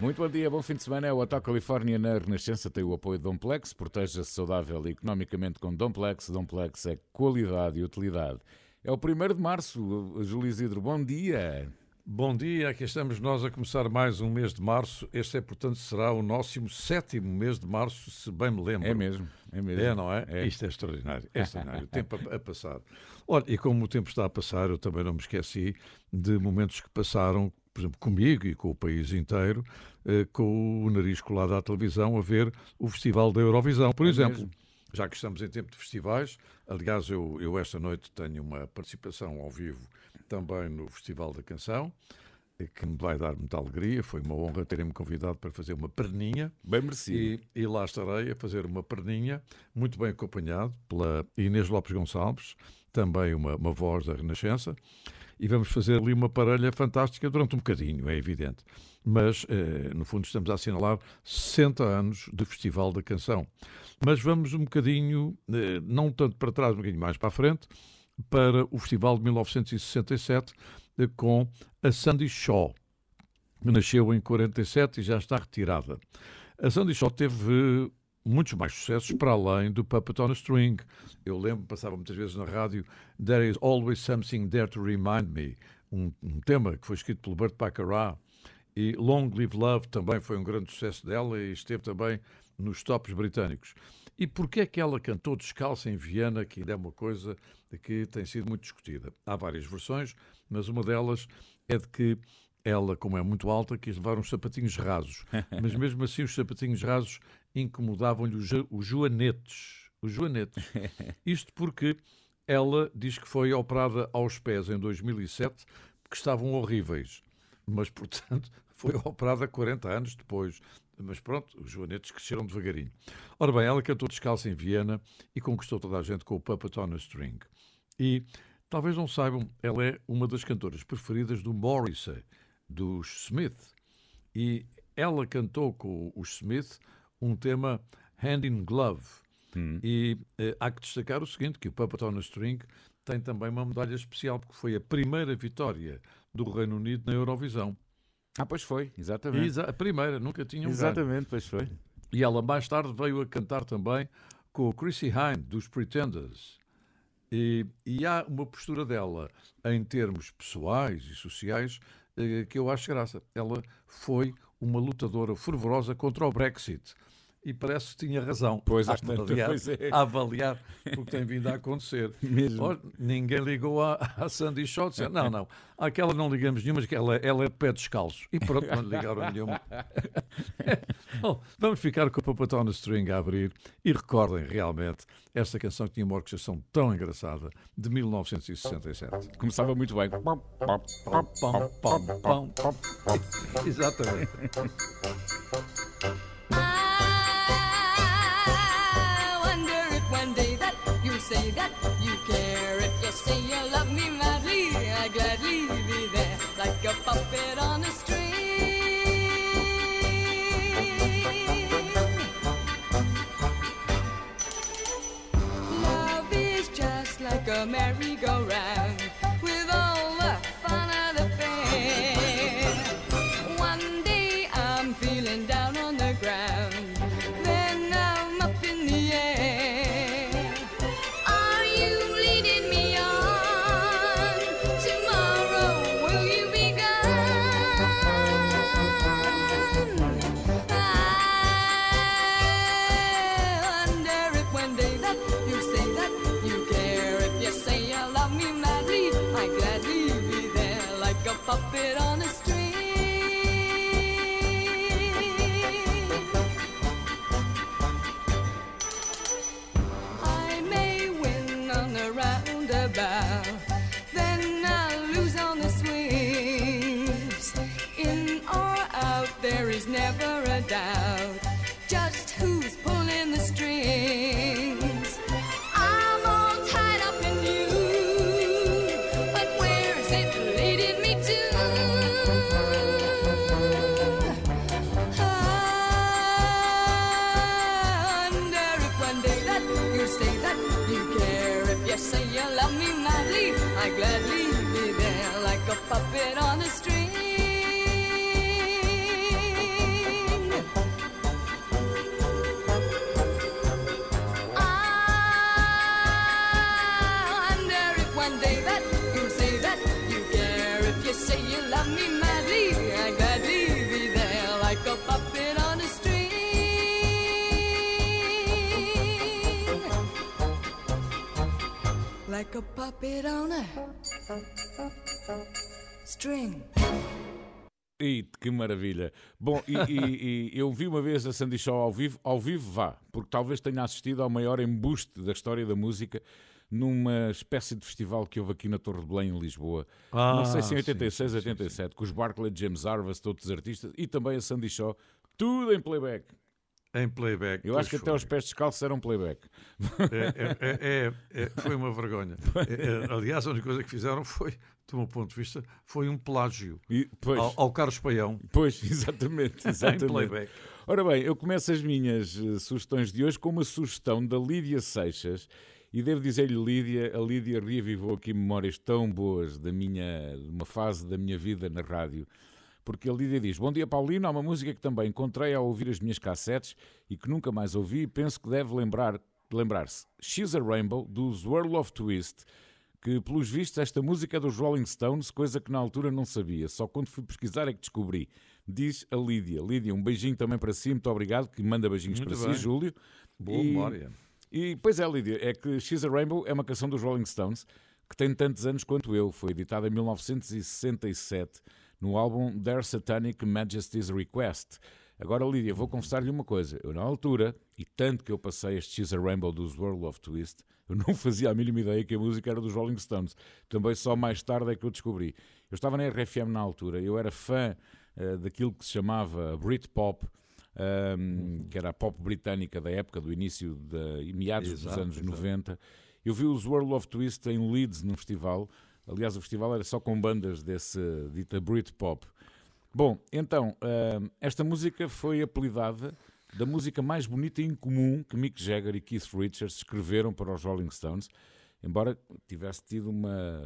Muito bom dia, bom fim de semana. É o Hotel Califórnia na Renascença tem o apoio de Domplex. Proteja-se saudável e economicamente com Domplex. Domplex é qualidade e utilidade. É o 1 de março. Júlio Isidro, bom dia. Bom dia, aqui estamos nós a começar mais um mês de março. Este é, portanto, será o nosso sétimo mês de março, se bem me lembro. É mesmo, é mesmo. É, não é? é. Isto é extraordinário, é extraordinário. o tempo a, a, passar. Olha, e como o tempo está a passar, eu também não me esqueci de momentos que passaram, por exemplo, comigo e com o país inteiro, eh, com o nariz colado à televisão a ver o Festival da Eurovisão, por é exemplo. Mesmo. Já que estamos em tempo de festivais, aliás, eu, eu esta noite tenho uma participação ao vivo também no Festival da Canção, eh, que me vai dar muita alegria. Foi uma honra terem-me convidado para fazer uma perninha. Bem merecido. E, e, lá estarei a fazer uma perninha, muito bem acompanhado pela Inês Lopes Gonçalves, também uma, uma voz da Renascença. E vamos fazer ali uma parelha fantástica durante um bocadinho, é evidente. Mas, eh, no fundo, estamos a assinalar 60 anos do Festival da Canção. Mas vamos um bocadinho, eh, não tanto para trás, um bocadinho mais para a frente, para o Festival de 1967 eh, com a Sandy Shaw, que nasceu em 47 e já está retirada. A Sandy Shaw teve muitos mais sucessos para além do Puppet on a String. Eu lembro, passava muitas vezes na rádio There is always something there to remind me, um, um tema que foi escrito pelo Burt Baccarat. E Long Live Love também foi um grande sucesso dela e esteve também nos tops britânicos. E porquê é que ela cantou descalça em Viena, que ainda é uma coisa que tem sido muito discutida? Há várias versões, mas uma delas é de que ela, como é muito alta, quis levar uns sapatinhos rasos. Mas mesmo assim os sapatinhos rasos incomodavam-lhe os, os joanetes. Os joanetes. Isto porque ela diz que foi operada aos pés em 2007, porque estavam horríveis. Mas, portanto, foi operada 40 anos depois. Mas pronto, os joanetes cresceram devagarinho. Ora bem, ela cantou descalça em Viena e conquistou toda a gente com o Puppet on a String. E talvez não saibam, ela é uma das cantoras preferidas do Morrissey, dos Smith. E ela cantou com os Smith um tema Hand in Glove. Hum. E eh, há que destacar o seguinte, que o Puppet on a String tem também uma medalha especial, porque foi a primeira vitória do Reino Unido na Eurovisão. Ah, pois foi, exatamente. Exa a primeira, nunca tinha um Exatamente, pois foi. E ela mais tarde veio a cantar também com o Chrissy Hine, dos Pretenders. E, e, há uma postura dela, em termos pessoais e sociais, eh, que eu acho graça. Ela foi uma lutadora fervorosa contra o Brexit e parece que tinha razão pois, a, avaliar, pois é. a avaliar o que tem vindo a acontecer. Mesmo. Ninguém ligou à, à Sandy Shaw disse, não, não, àquela não ligamos nenhuma, que ela, ela é de pé descalço. E pronto, não ligaram nenhuma. Bom, vamos ficar com o Papatona String a abrir e recordem realmente esta canção que tinha uma orquestração tão engraçada de 1967. Começava muito bem. Exatamente. Merry-go-round Like a puppet on a string. E que maravilha! Bom, e, e, e, eu vi uma vez a Sandy Shaw ao vivo, ao vivo vá, porque talvez tenha assistido ao maior embuste da história da música numa espécie de festival que houve aqui na Torre de Belém, em Lisboa. Ah, não sei se em 86, sim, 87, sim, sim. com os Barclay, James Harvest, outros artistas, e também a Sandy Shaw, tudo em playback. Em playback. Eu acho que até os pés descalços eram playback. É, é, é, é foi uma vergonha. É, aliás, a única coisa que fizeram foi, do meu ponto de vista, foi um plágio e, ao, ao, Carlos Paião. Pois, exatamente. exatamente. em playback. Ora bem, eu começo as minhas uh, sugestões de hoje com uma sugestão da Lídia Seixas. E devo dizer-lhe, Lídia, a Lídia reavivou aqui memórias tão boas da minha, de uma fase da minha vida na rádio porque a Lídia diz: Bom dia, Paulino. Há uma música que também encontrei ao ouvir as minhas cassetes e que nunca mais ouvi e penso que deve lembrar, lembrar-se. She's a Rainbow, do Swirl of Twist, que, pelos vistos, esta música é dos Rolling Stones, coisa que na altura não sabia. Só quando fui pesquisar é que descobri. Diz a Lídia. Lídia, um beijinho também para si, muito obrigado, que manda beijinhos muito para bem. si, Júlio. Boa e, memória. E, pois é, Lídia, é que She's a Rainbow é uma canção dos Rolling Stones que tem tantos anos quanto eu. Foi editada em 1967 no álbum Their Satanic Majesty's Request. Agora, Lídia, vou confessar-lhe uma coisa. Eu, na altura, e tanto que eu passei este She's a Rainbow dos World of Twist, eu não fazia a mínima ideia que a música era dos Rolling Stones. Também só mais tarde é que eu descobri. Eu estava na RFM na altura, eu era fã uh, daquilo que se chamava Britpop, um, ehm, que era a pop britânica da época, do início, de, meados exato, dos anos exato. 90. Eu vi os World of Twist em Leeds, num festival, Aliás, o festival era só com bandas desse dita Britpop. Bom, então, uh, esta música foi apelidada da música mais bonita e incomum que Mick Jagger e Keith Richards escreveram para os Rolling Stones, embora tivesse tido uma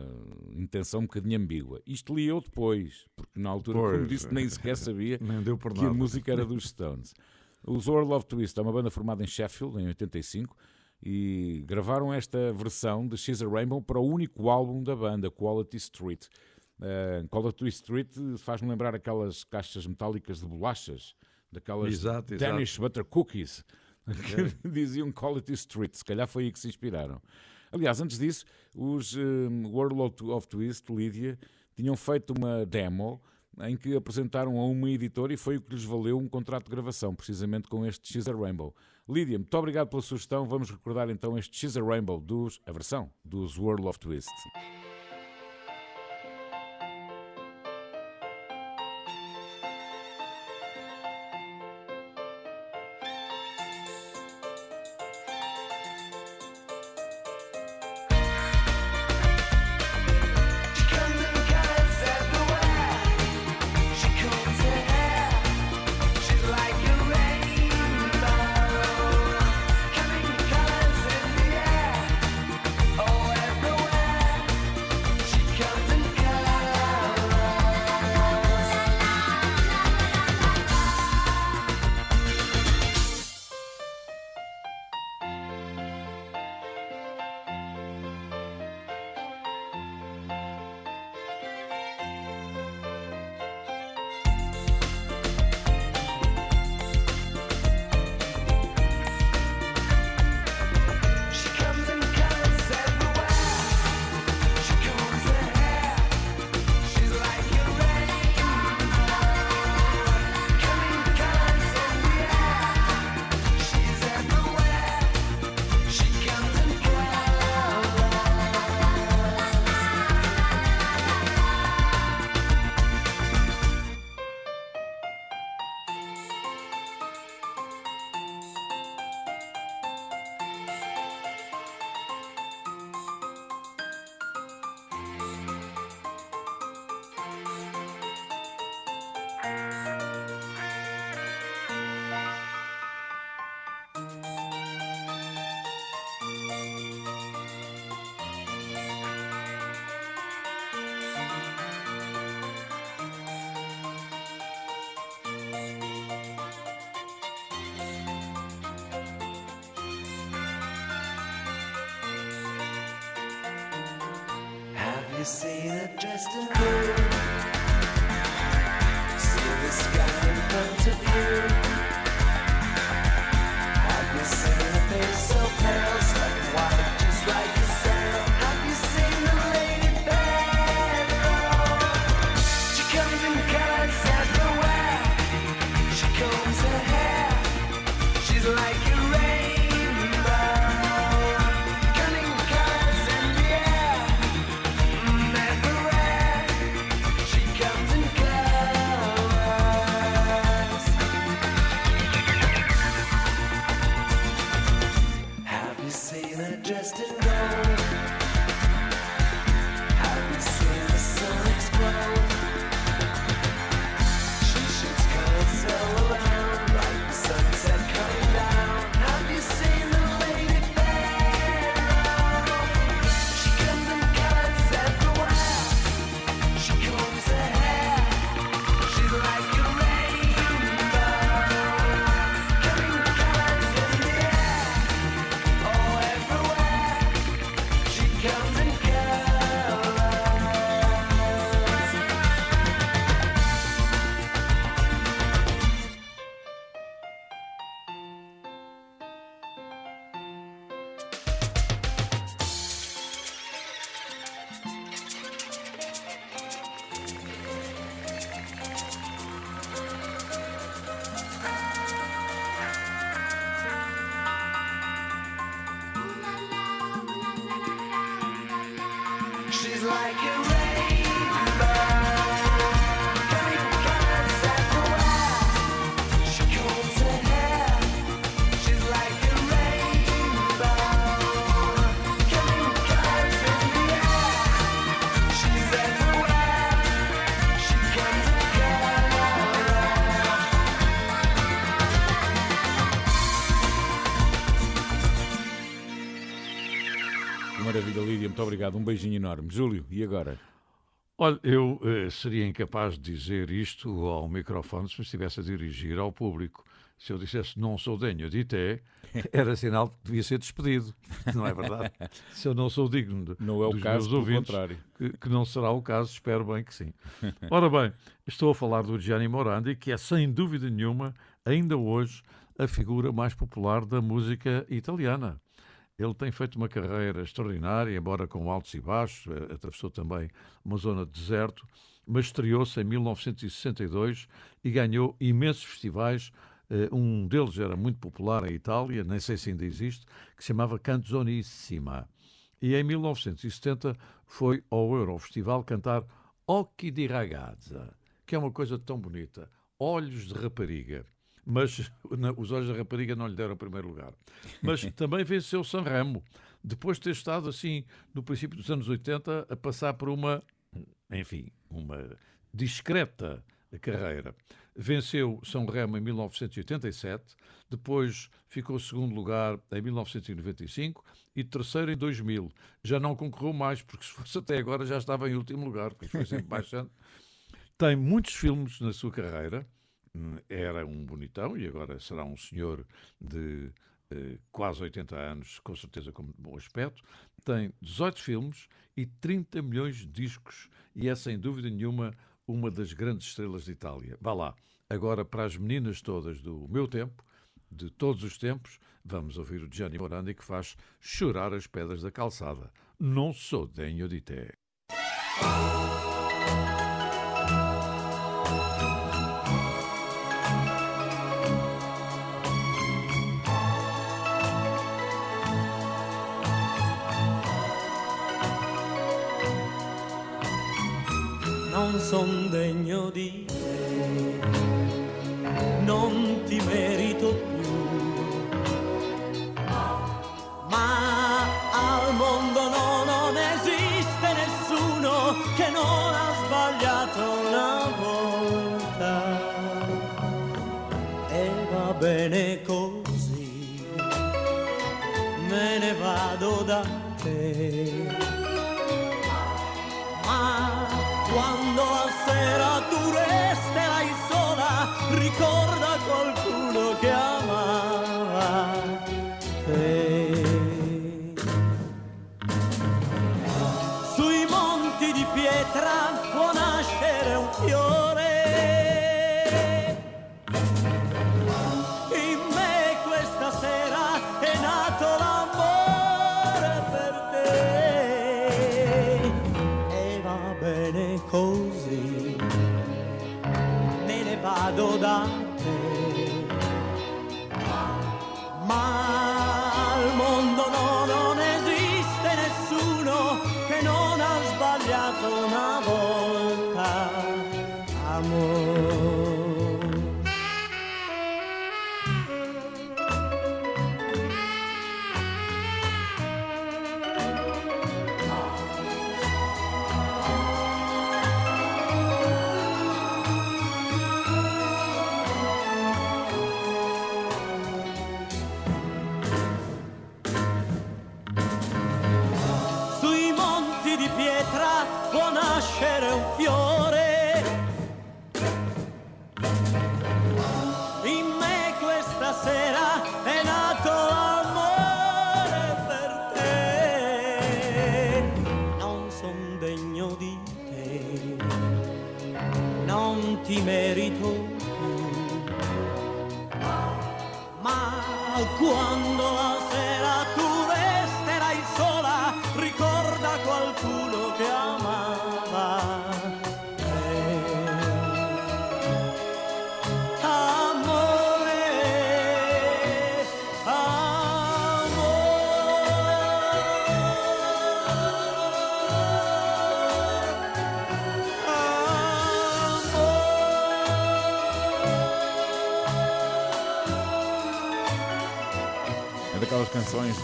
intenção um bocadinho ambígua. Isto li eu depois, porque na altura, pois, como disse, nem sequer sabia que nada. a música era dos Stones. Os World of Twist é uma banda formada em Sheffield, em 85, e gravaram esta versão de She's a Rainbow para o único álbum da banda, Quality Street. Uh, Quality Street faz-me lembrar aquelas caixas metálicas de bolachas, daquelas exato, Danish exato. Butter Cookies, que diziam Quality Street. Se calhar foi aí que se inspiraram. Aliás, antes disso, os um, World of Twist, Lydia, tinham feito uma demo em que apresentaram a uma editora e foi o que lhes valeu um contrato de gravação, precisamente com este She's a Rainbow. Lídia, muito obrigado pela sugestão. Vamos recordar então este She's a Rainbow, dos, a versão dos World of Twist. Seen her dressed in blue? See the sky in front of you. Obrigado. Um beijinho enorme. Júlio, e agora? Olha, eu eh, seria incapaz de dizer isto ao microfone se me estivesse a dirigir ao público. Se eu dissesse não sou denho de té, era sinal que devia ser despedido. Não é verdade? se eu não sou digno de, Não é o caso, meus ouvintes, contrário. que, que não será o caso, espero bem que sim. Ora bem, estou a falar do Gianni Morandi, que é sem dúvida nenhuma, ainda hoje, a figura mais popular da música italiana. Ele tem feito uma carreira extraordinária, embora com altos e baixos, eh, atravessou também uma zona de deserto, mas estreou-se em 1962 e ganhou imensos festivais. Eh, Um deles era muito popular em Itália, nem sei se ainda existe, que se chamava Canzonissima. E em 1970 foi ao Eurofestival cantar Occhi di ragazza, que é uma coisa tão bonita. Olhos de rapariga. Mas na- os olhos da rapariga não lhe deram o primeiro lugar. Mas também venceu Sanremo, depois de ter estado assim, no princípio dos anos 80, a passar por uma, enfim, uma discreta carreira. Venceu São Remo em 1987, depois ficou segundo lugar em 1995 e terceiro em 2000. Já não concorreu mais, porque se fosse até agora já estava em último lugar, porque foi sempre baixando. Tem muitos filmes na sua carreira. Era um bonitão e agora será um senhor de eh, quase 80 anos, com certeza com bom aspecto. Tem 18 filmes e 30 milhões de discos e é sem dúvida nenhuma uma das grandes estrelas de Itália. Vá lá. Agora, para as meninas todas do meu tempo, de todos os tempos, vamos ouvir o Gianni Morandi que faz chorar as pedras da calçada. Não sou denho de té. Degno di te, non ti merito più. Ma al mondo no, non esiste nessuno che non ha sbagliato una volta. E va bene così, me ne vado da quando a sera tu resterai sola, ricorda qualcuno che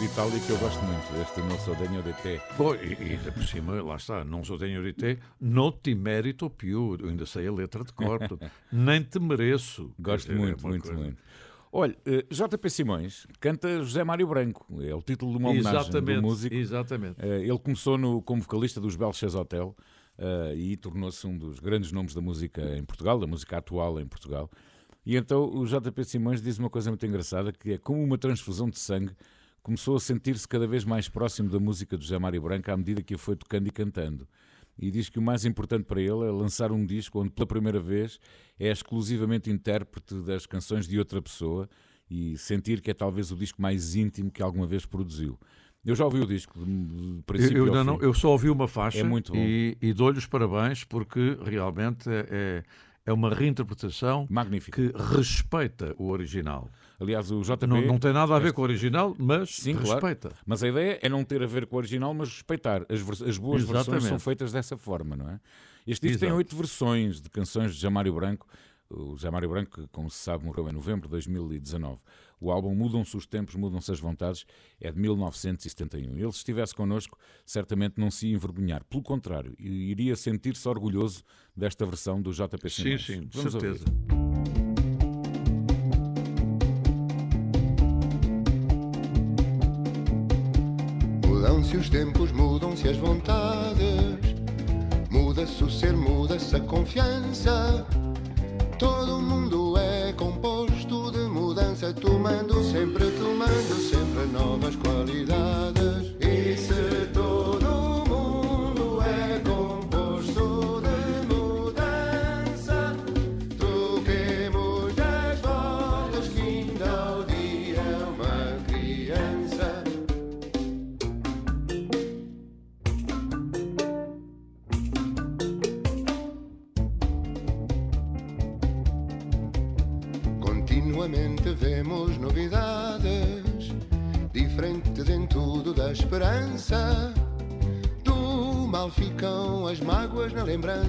de Itália que eu gosto muito. Este não sou Daniel de Té. Pô, e, e por cima, lá está, não sou tenho de te, não te mérito più, eu ainda sei a letra de cor, portanto, nem te mereço. Gosto é muito, muito, coisa- muito. Olha, eh, JP Simões canta José Mário Branco. É o título de uma homenagem Exatamente, do músico. exatamente. Eh, Ele começou no, como vocalista dos Belches Hotel eh, e tornou-se um dos grandes nomes da música em Portugal, da música atual em Portugal. E então o JP Simões diz uma coisa muito engraçada, que é como uma transfusão de sangue, começou a sentir-se cada vez mais próximo da música do José Mário Branco à medida que a foi tocando e cantando. E diz que o mais importante para ele é lançar um disco onde pela primeira vez é exclusivamente intérprete das canções de outra pessoa e sentir que é talvez o disco mais íntimo que alguma vez produziu. Eu já ouvi o disco, de, Eu, princípio eu ainda não, eu só ouvi uma faixa É muito bom. e, e dou-lhe os parabéns porque realmente é, é, é uma reinterpretação Magnífico. que respeita o original. Aliás, o JP... Não, não tem nada a ver com o original, mas Sim, claro. respeita. Mas a ideia é não ter a ver com o original, mas respeitar. As, as boas versões Exatamente. são feitas dessa forma, não é? Este disco tem oito versões de canções de Jamário Branco. O Jamário Branco, que, como se sabe, morreu em novembro de 2019. O álbum Mudam-se os Tempos, Mudam-se as Vontades é de 1971. Ele, se estivesse connosco, certamente não se ia envergonhar. Pelo contrário, iria sentir-se orgulhoso desta versão do JP Sim, sim, de Vamos ouvir. Mudam-se os tempos, mudam-se as vontades, muda-se o ser, muda-se a confiança. Todo mundo é composto de mudança, tomando sempre, tomando sempre novas qualidades.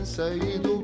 Lembrança e do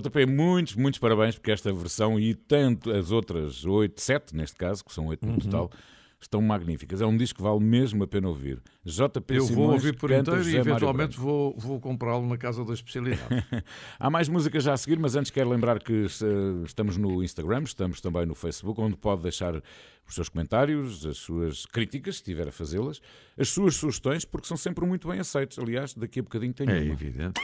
JP, muitos, muitos parabéns, porque esta versão e tanto as outras oito, sete neste caso, que são oito Uhum. no total, estão magníficas. É um disco que vale mesmo a pena ouvir. JP Eu Simões vou ouvir por inteiro e eventualmente vou, vou comprá-lo na casa da especialidade. Há mais músicas já a seguir, mas antes quero lembrar que eh, estamos no Instagram, estamos também no Facebook, onde pode deixar os seus comentários, as suas críticas, se tiver a fazê-las, as suas sugestões, porque são sempre muito bem aceitos. Aliás, daqui a bocadinho tenho é uma. evidente.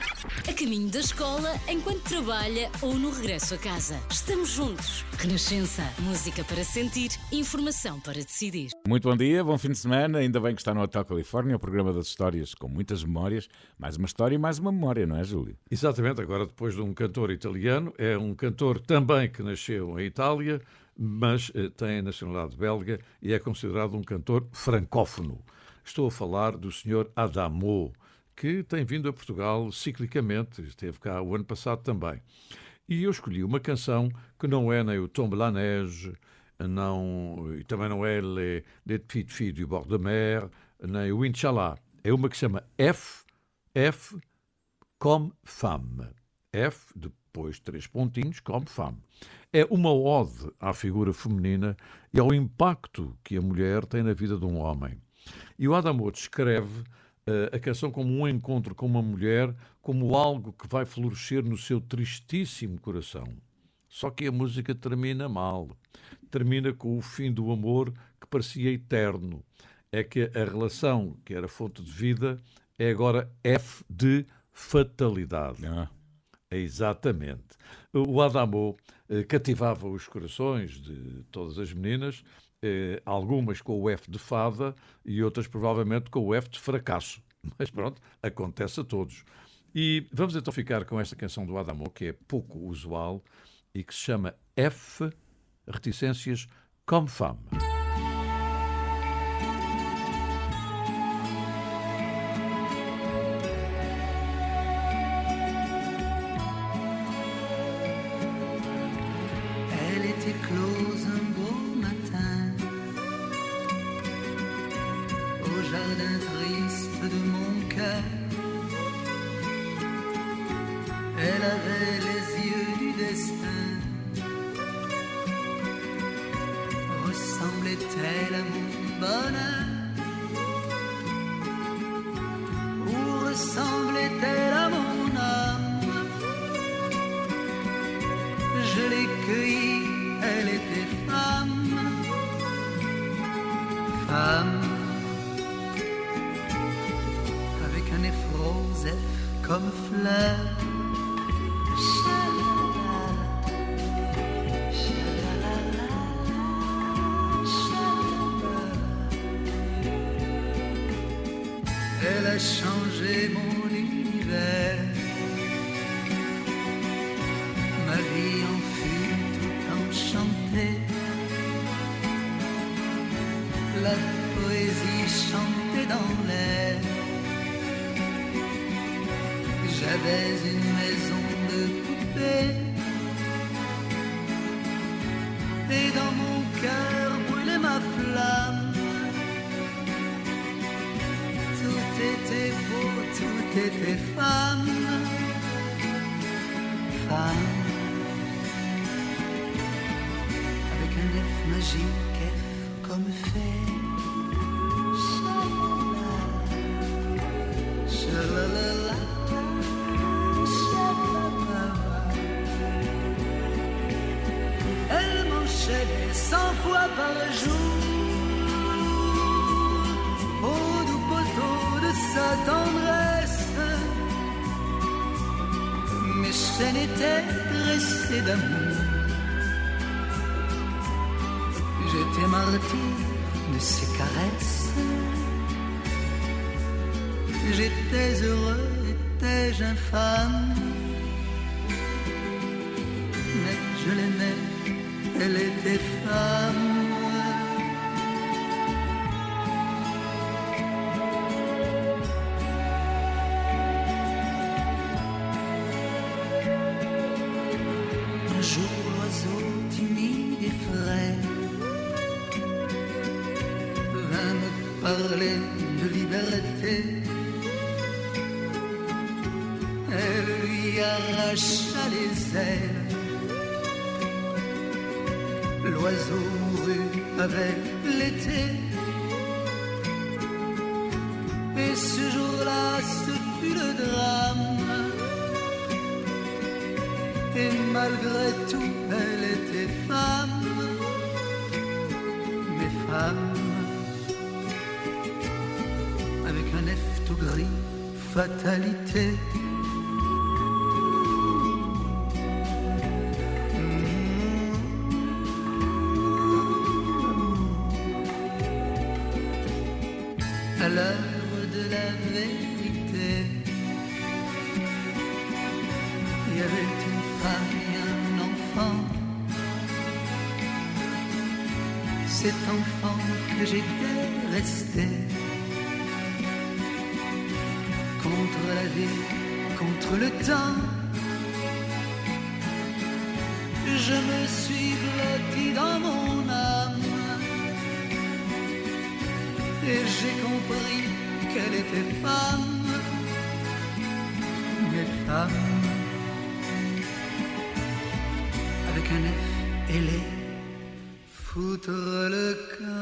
A caminho da escola, enquanto trabalha ou no regresso a casa. Estamos juntos. Renascença. Música para sentir, informação para decidir. Muito bom dia, bom fim de semana. Ainda bem que está no Hotel Califórnia, o programa das histórias com muitas memórias. Mais uma história e mais uma memória, não é, Júlio? Exatamente, agora depois de um cantor italiano, é um cantor também que nasceu em Itália, mas eh, tem a nacionalidade belga e é considerado um cantor francófono. Estou a falar do Sr. Adamo, que tem vindo a Portugal ciclicamente, esteve cá o ano passado também. E eu escolhi uma canção que não é nem o Tombe la Neige, não, e também não é Les, Les Petites du Bord de Mer, nem o Inshallah. É uma que se chama F, F comme femme. F, depois três pontinhos, comme femme. É uma ode à figura feminina e ao impacto que a mulher tem na vida de um homem. E o Adamo descreve eh, a canção como um encontro com uma mulher, como algo que vai florescer no seu tristíssimo coração. Só que a música termina mal. Termina com o fim do amor que parecia eterno. É que a relação que era fonte de vida é agora F de fatalidade. Ah, Exatamente. O Adamo eh, cativava os corações de todas as meninas, eh, algumas com o F de fada e outras provavelmente com o F de fracasso. Mas pronto, acontece a todos. E vamos então ficar com esta canção do Adamo, que é pouco usual e que se chama F, reticências, comme femme. Mes chaînes étaient dressées d'amour. J'étais martyr de ses caresses. J'étais heureux, étais-je infâme? Mais je l'aimais, elle était femme. Fatalité. Qu'elle était femme, mais femme avec un F, elle est foutre le camp.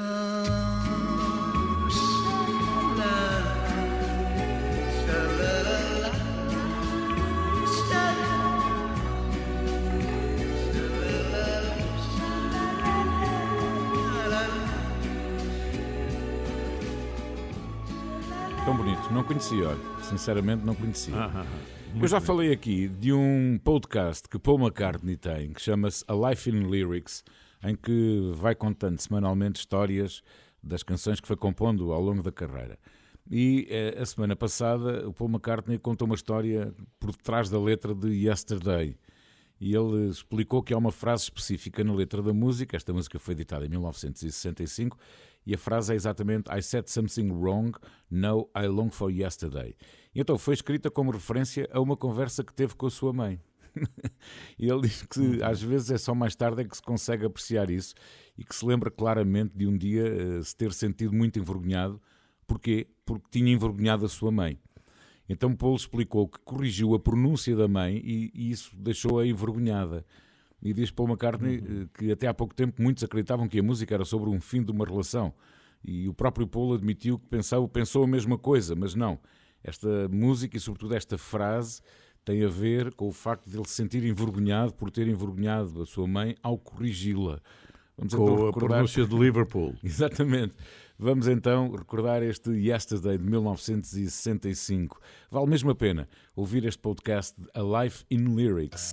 Não conhecia, olha. Sinceramente, não conhecia. Ah, Eu já falei aqui de um podcast que Paul McCartney tem, que chama-se A Life in Lyrics, em que vai contando semanalmente histórias das canções que foi compondo ao longo da carreira. E eh, a semana passada o Paul McCartney contou uma história por trás da letra de Yesterday. E ele explicou que há uma frase específica na letra da música. Esta música foi editada em 1965 e a frase é exatamente I said something wrong, no, I long for yesterday. E então foi escrita como referência a uma conversa que teve com a sua mãe. e ele diz que às vezes é só mais tarde é que se consegue apreciar isso e que se lembra claramente de um dia eh, se ter sentido muito envergonhado. Porquê? Porque tinha envergonhado a sua mãe. Então Paulo explicou que corrigiu a pronúncia da mãe e, e isso deixou-a envergonhada. E diz Paul McCartney eh, que até há pouco tempo muitos acreditavam que a música era sobre um fim de uma relação. E o próprio Paul admitiu que pensava, pensou a mesma coisa, mas não. Esta música e sobretudo esta frase tem a ver com o facto de ele se sentir envergonhado por ter envergonhado a sua mãe ao corrigi-la. Vamos então Com a recordar- pronúncia de Liverpool. Exatamente. Vamos então recordar este Yesterday de 1965. Vale mesmo a pena ouvir este podcast A Life in Lyrics.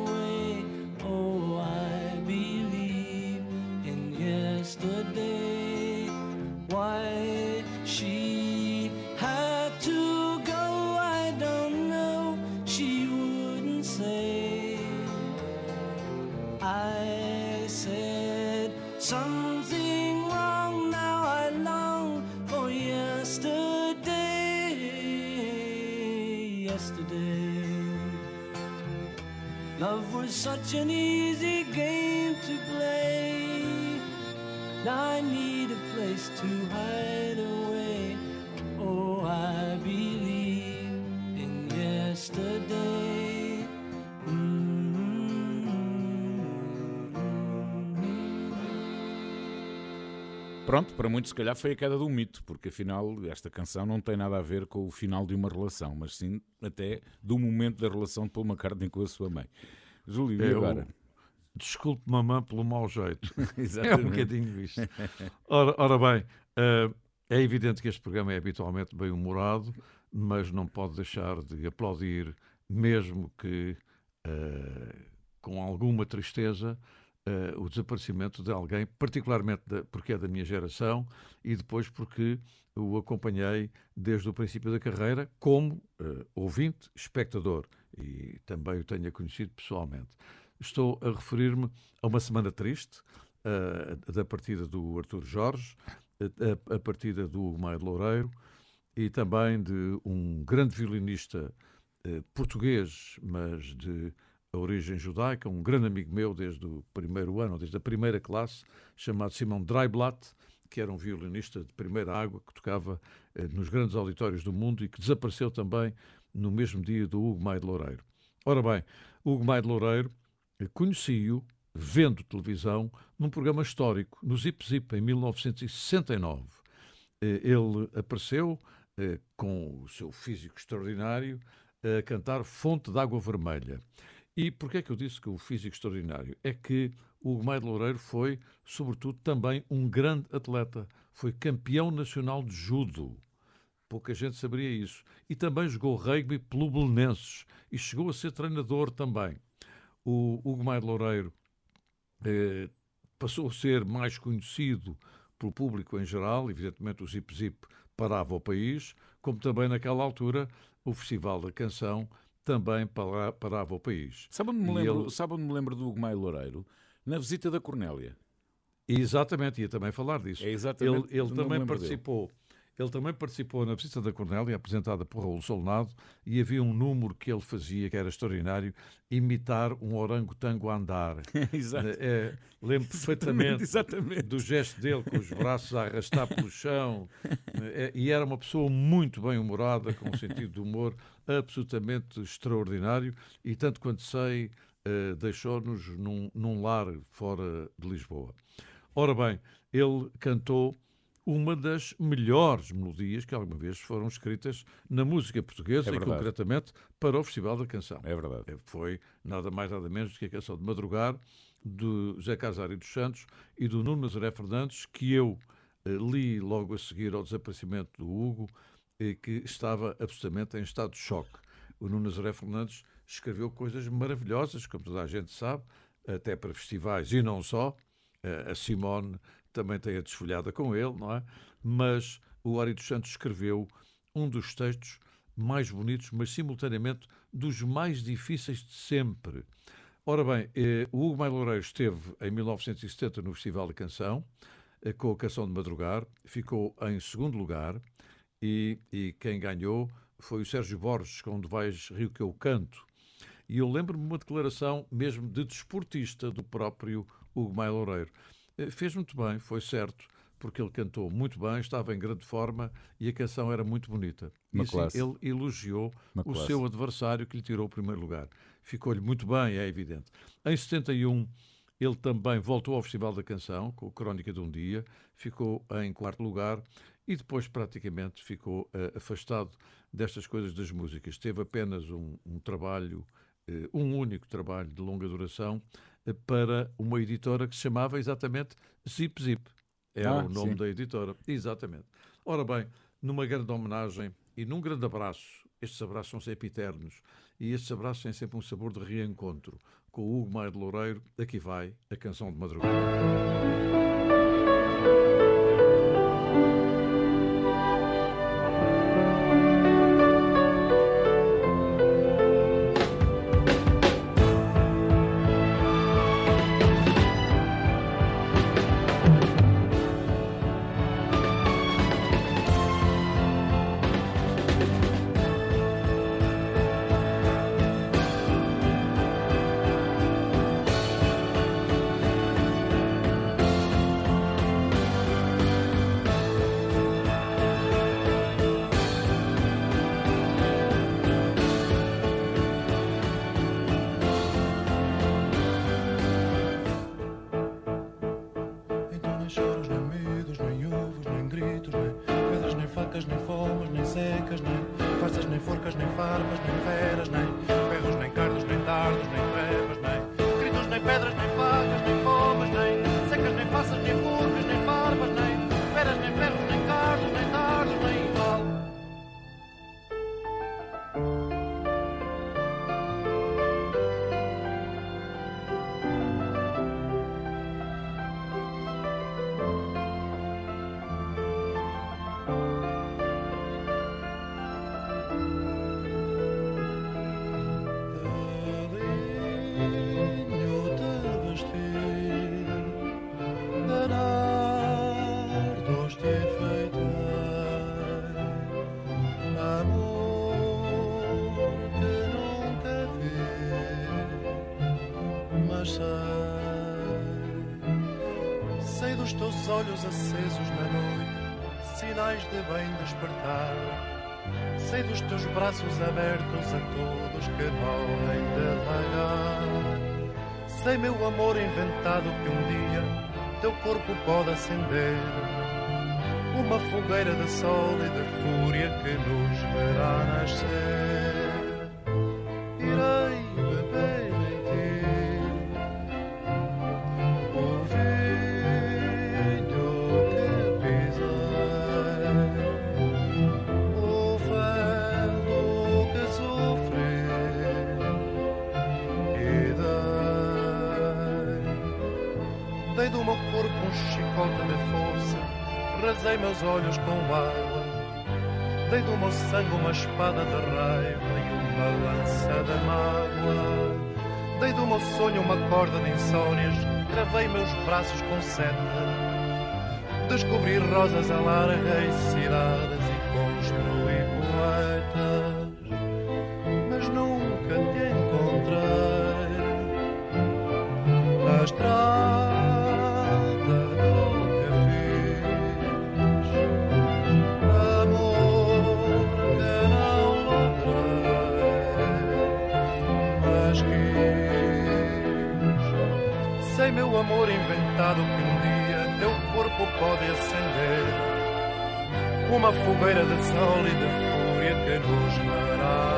Was such an easy game to play. I need a place to hide away. Oh, I believe in yesterday. Pronto, para muitos se calhar foi a queda de um mito, porque afinal esta canção não tem nada a ver com o final de uma relação, mas sim até do momento da relação de Paul McCartney com a sua mãe. Júlio, e agora? Desculpe, mamã, pelo mau jeito. É um bocadinho isto. Ora, ora bem, eh, é evidente que este programa é habitualmente bem humorado, mas não pode deixar de aplaudir, mesmo que eh, com alguma tristeza, eh, o desaparecimento de alguém, particularmente da- porque é da minha geração e depois porque o acompanhei desde o princípio da carreira como eh, ouvinte, espectador e também o tenha conhecido pessoalmente. Estou a referir-me a uma semana triste, eh, da partida do Artur Jorge, a, a partida do de Loureiro e também de um grande violinista português, mas de origem judaica, um grande amigo meu desde o primeiro ano, desde a primeira classe, chamado Simão Dreiblatt, que era um violinista de primeira água, que tocava eh, nos grandes auditórios do mundo e que desapareceu também no mesmo dia do Hugo Maia de Loureiro. Ora bem, Hugo Maia de Loureiro eh, conheci-o vendo televisão num programa histórico, no Zip Zip, em 1969. Eh, Ele apareceu eh, com o seu físico extraordinário a cantar Fonte d'Água Vermelha. E porquê é que eu disse que o físico extraordinário? É que o de Loureiro foi, sobretudo, também um grande atleta. Foi campeão nacional de judo. Pouca gente saberia isso. E também jogou rugby pelo Belenenses. E chegou a ser treinador também. O Maia de Loureiro eh, passou a ser mais conhecido pelo público em geral. Evidentemente, o Zip Zip parava o país, como também naquela altura o Festival da Canção também para- parava o país. Sabe onde me lembro, ele- sabe onde me lembro do Hugo Maia Loureiro? Na visita da Cornélia. Exatamente, ia também falar disso. É Ele, ele também participou. Ele também participou na visita da Cornélia, apresentada por Raul Solnado, e havia um número que ele fazia que era extraordinário, imitar um orangotango a andar. Exato. É, lembro perfeitamente Exatamente. do gesto dele, com os braços a arrastar pelo chão. É, e era uma pessoa muito bem humorada, com um sentido de humor absolutamente extraordinário, e tanto quanto sei, eh, deixou-nos num, num lar fora de Lisboa. Ora bem, ele cantou uma das melhores melodias que alguma vez foram escritas na música portuguesa É e concretamente para o Festival da Canção. É verdade. Eh, Foi nada mais nada menos do que a canção de Madrugar do José Casário dos Santos e do Nuno Nazaré Fernandes, que eu eh, li logo a seguir ao desaparecimento do Hugo, e que estava absolutamente em estado de choque. O Nuno Nazaré Fernandes escreveu coisas maravilhosas, como toda a gente sabe, até para festivais e não só. Eh, A Simone também tem a desfolhada com ele, não é? Mas o Ari dos Santos escreveu um dos textos mais bonitos, mas simultaneamente dos mais difíceis de sempre. Ora bem, eh, o Hugo Maia Loureiro esteve em 1970 no Festival da Canção, eh, com a canção de Madrugar, ficou em segundo lugar e, e quem ganhou foi o Sérgio Borges, com Onde Vais Rio Que Eu Canto. E eu lembro-me de uma declaração mesmo de desportista do próprio Hugo Maia Loureiro. Eh, Fez muito bem, foi certo, porque ele cantou muito bem, estava em grande forma e a canção era muito bonita. Uma e assim, classe. ele elogiou Uma o classe. seu adversário que lhe tirou o primeiro lugar. Ficou-lhe muito bem, é evidente. Em 71, ele também voltou ao Festival da Canção, com o Crónica de um Dia, ficou em quarto lugar e depois praticamente ficou eh, afastado destas coisas das músicas. Teve apenas um, um trabalho, eh, um único trabalho de longa duração para uma editora que se chamava exatamente Zip Zip. Era Ah, o nome sim. da editora. Exatamente. Ora bem, numa grande homenagem e num grande abraço, estes abraços são sempre eternos, e estes abraços têm sempre um sabor de reencontro. Com o Hugo Maia de Loureiro, aqui vai a canção de madrugada. Amor inventado, que um dia teu corpo pode acender uma fogueira de sol e de fúria que nos verá nascer. Dei do meu sangue uma espada de raiva e uma lança de mágoa, dei do meu sonho uma corda de insónias, gravei meus braços com seta. Descobri rosas a largas cidades pode acender uma fogueira de sol e de fúria que nos fará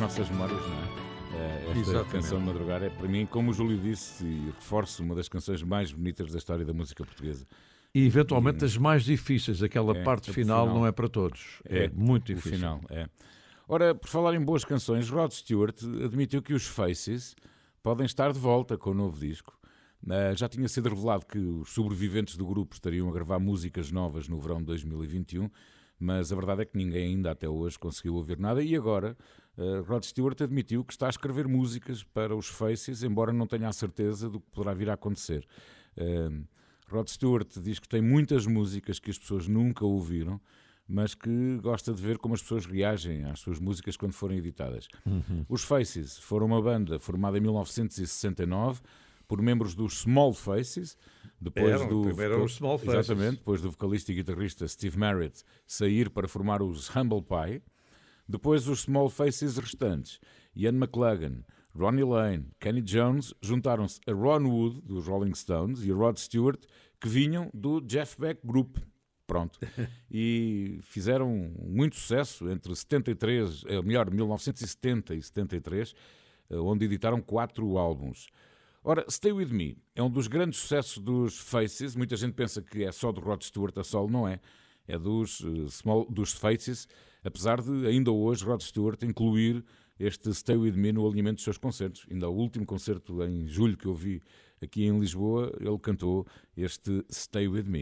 nossas memórias, não é? Eh, Esta Exatamente. canção de madrugar é, para mim, como o Júlio disse, e reforço, uma das canções mais bonitas da história da música portuguesa. E eventualmente as mais difíceis, aquela É, parte final, final. não é para todos. É, muito o difícil. final, é. Ora, por falar em boas canções, Rod Stewart admitiu que os Faces podem estar de volta com o novo disco. Eh, já tinha sido revelado que os sobreviventes do grupo estariam a gravar músicas novas no verão de 2021, mas a verdade é que ninguém ainda até hoje conseguiu ouvir nada. E agora, eh, Rod Stewart admitiu que está a escrever músicas para os Faces, embora não tenha a certeza do que poderá vir a acontecer. Eh, Rod Stewart diz que tem muitas músicas que as pessoas nunca ouviram, mas que gosta de ver como as pessoas reagem às suas músicas quando forem editadas. Os Faces foram uma banda formada em 1969 por membros dos Small Faces, depois Eram, do primeiro os Small Faces. Exatamente, depois do vocalista e guitarrista Steve Merritt sair para formar os Humble Pie, depois os Small Faces restantes, Ian McLagan, Ronnie Lane, Kenny Jones, juntaram-se a Ron Wood, dos Rolling Stones, e a Rod Stewart, que vinham do Jeff Beck Group. pronto. E fizeram muito sucesso entre 73, é melhor, 1970 e 73, eh, onde editaram quatro álbuns. Ora, Stay With Me é um dos grandes sucessos dos Faces. Muita gente pensa que é só do Rod Stewart a solo, não é? É dos, eh, small, dos Faces, apesar de ainda hoje Rod Stewart incluir este Stay With Me no alinhamento dos seus concertos. Ainda o último concerto em julho que eu vi aqui em Lisboa, ele cantou este Stay With Me.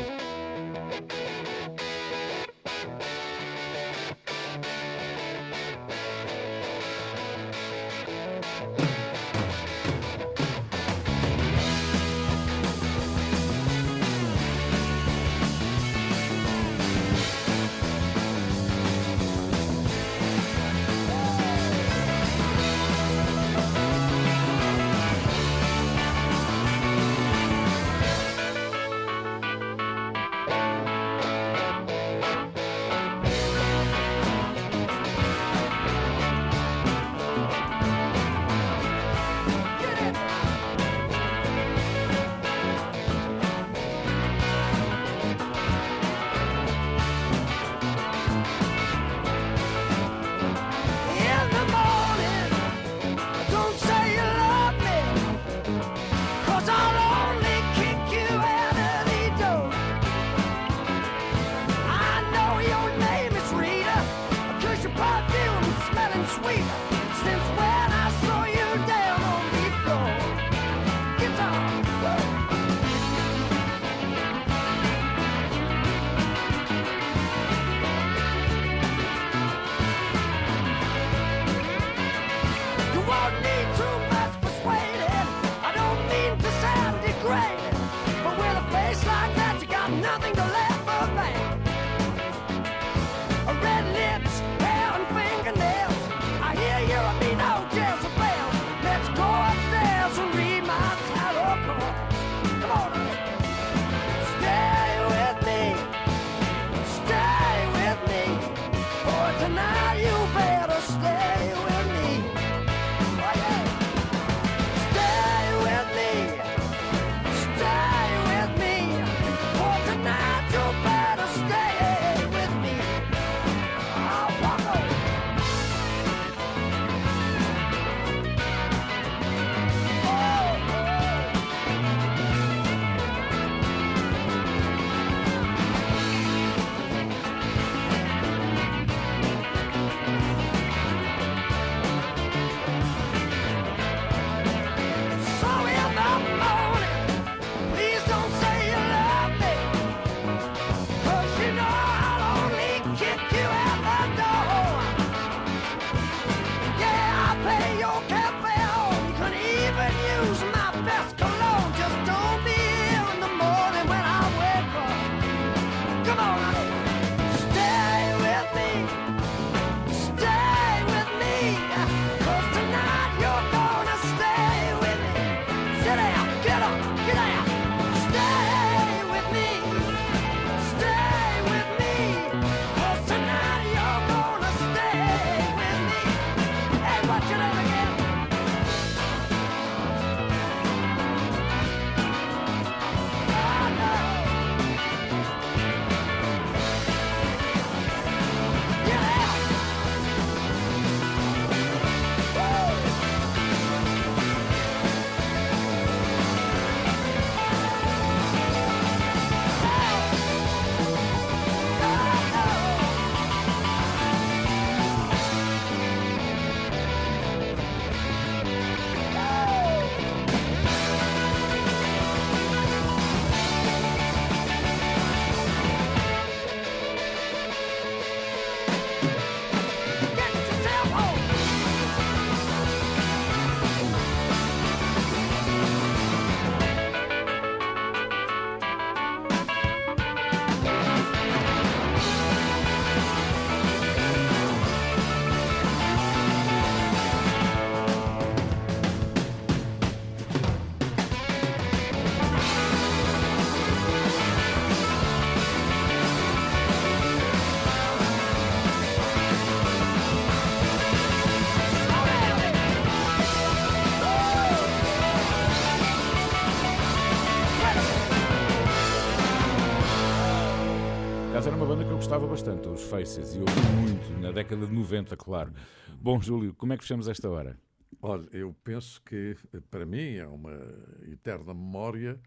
Gostava bastante, os Faces, e ouvi muito, na década de 90, claro. Bom, Júlio, como é que fechamos esta hora? Olha, eu penso que para mim é uma eterna memória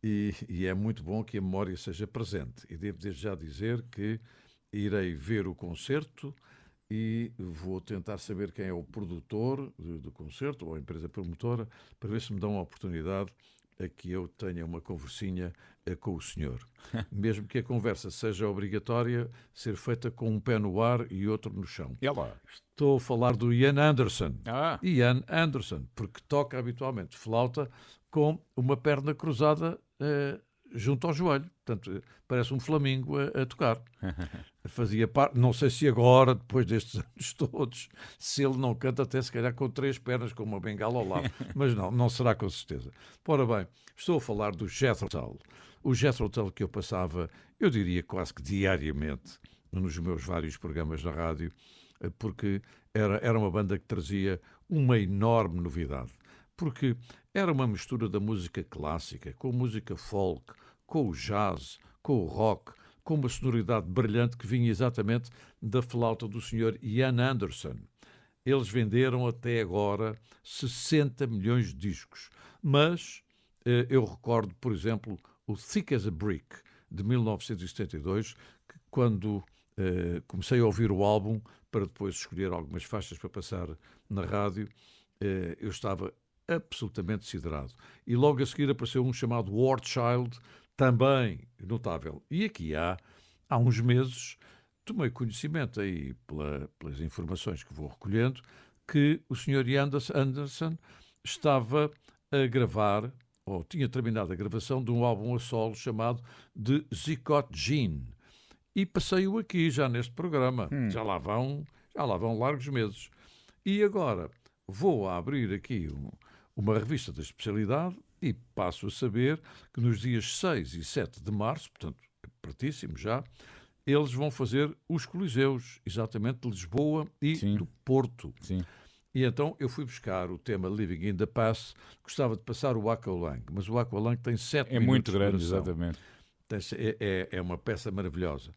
e, e é muito bom que a memória seja presente. E devo já dizer que irei ver o concerto e vou tentar saber quem é o produtor do, concerto ou a empresa promotora para ver se me dão a oportunidade a que eu tenha uma conversinha com o senhor. Mesmo que a conversa seja obrigatória ser feita com um pé no ar e outro no chão. Estou a falar do Ian Anderson. Ah, Ian Anderson, porque toca habitualmente flauta com uma perna cruzada eh, junto ao joelho. Portanto, parece um flamingo a, a tocar. Fazia parte, não sei se agora, depois destes anos todos, se ele não canta até se calhar com três pernas, com uma bengala ao lado. Mas não, não será com certeza. Ora bem, estou a falar do Jethro. O Jethro Tull que eu passava, eu diria quase que diariamente, nos meus vários programas na rádio, eh, porque era, era uma banda que trazia uma enorme novidade. Porque era uma mistura da música clássica com música folk, com o jazz, com o rock, com uma sonoridade brilhante que vinha exatamente da flauta do Sr. Ian Anderson. Eles venderam até agora 60 milhões de discos, mas eh, eu recordo, por exemplo, o Thick as a Brick, de 1972, que quando eh, comecei a ouvir o álbum, para depois escolher algumas faixas para passar na rádio, eh, eu estava absolutamente siderado. E logo a seguir apareceu um chamado War Child, também notável. E aqui há, há uns meses, tomei conhecimento aí pela- pelas informações que vou recolhendo, que o Sr. Anderson estava a gravar, ou tinha terminado a gravação de um álbum a solo chamado The Zicot Gene. E passei-o aqui já neste programa. Já, lá vão, já lá vão largos meses. E agora vou abrir aqui um- uma revista da especialidade e passo a saber que nos dias 6 e 7 de março, portanto, é pertíssimo já, eles vão fazer os Coliseus, exatamente de Lisboa e Sim. do Porto. sim. E então eu fui buscar o tema Living in the Past, gostava de passar o Aqualang, mas o Aqualang tem 7 É minutos muito de grande, exatamente. Tem- É, é, é uma peça maravilhosa.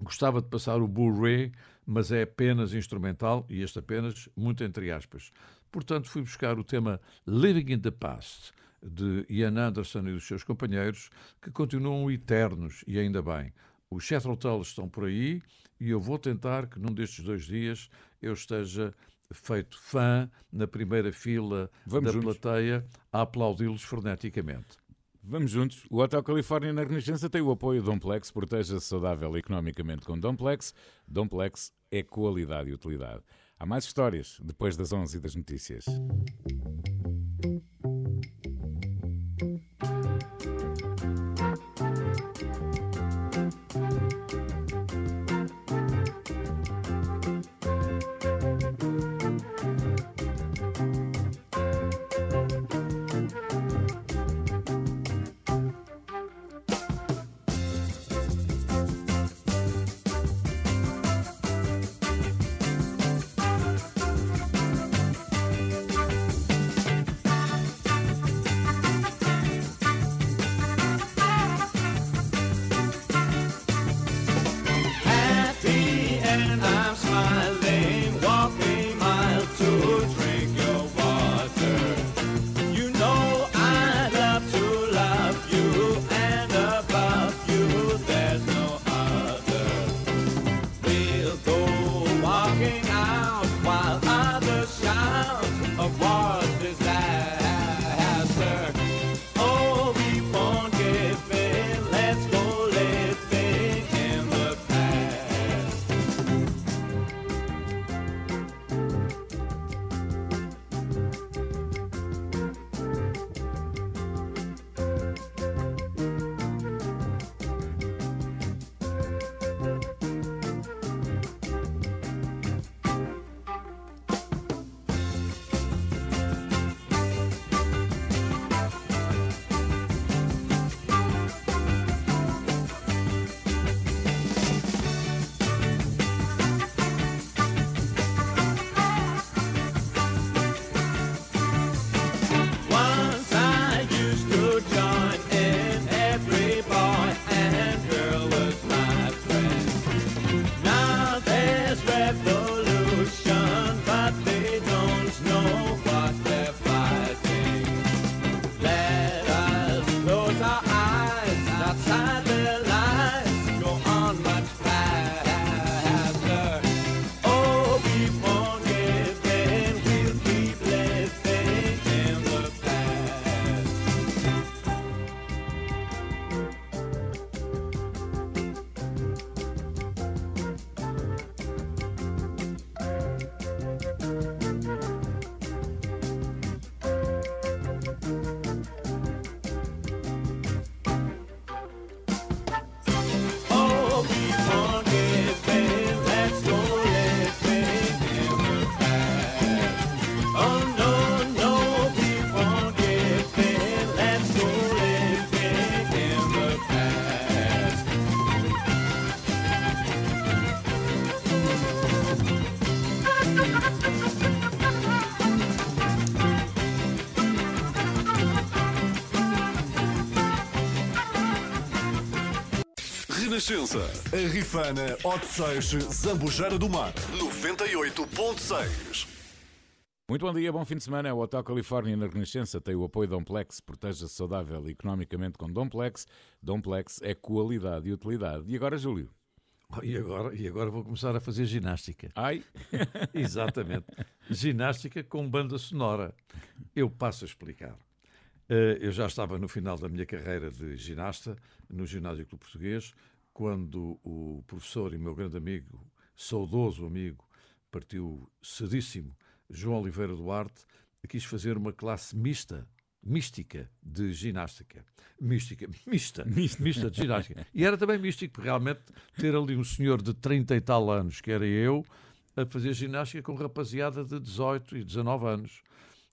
Gostava de passar o Blu-ray, mas é apenas instrumental e este apenas, muito entre aspas. Portanto, fui buscar o tema Living in the Past, de Ian Anderson e dos seus companheiros, que continuam eternos e ainda bem. Os Tull estão por aí e eu vou tentar que num destes dois dias eu esteja feito fã na primeira fila Vamos da juntos. plateia a aplaudi-los freneticamente. Vamos juntos. O Hotel Califórnia na Renascença tem o apoio Domplex. Proteja-se saudável economicamente com Domplex. Domplex é qualidade e utilidade. Há mais histórias depois das 11 das notícias. Renascença. A Rifana, Odisseixe, Zambujeira do Mar. 98.6. Muito bom dia, bom fim de semana. O Hotel Califórnia na Renascença tem o apoio Domplex. Proteja-se saudável e economicamente com Domplex. Domplex é qualidade e utilidade. E agora, Júlio? Oh, E agora, e agora vou começar a fazer ginástica. Ai! Exatamente. Ginástica com banda sonora. Eu passo a explicar. Eh, Eu já estava no final da minha carreira de ginasta no Ginásio Clube Português, quando o professor e meu grande amigo, saudoso amigo, partiu cedíssimo, João Oliveira Duarte, quis fazer uma classe mista, mística de ginástica. Mística, mista, mista de ginástica. E era também místico, porque realmente ter ali um senhor de 30 e tal anos, que era eu, a fazer ginástica com rapaziada de 18 e 19 anos.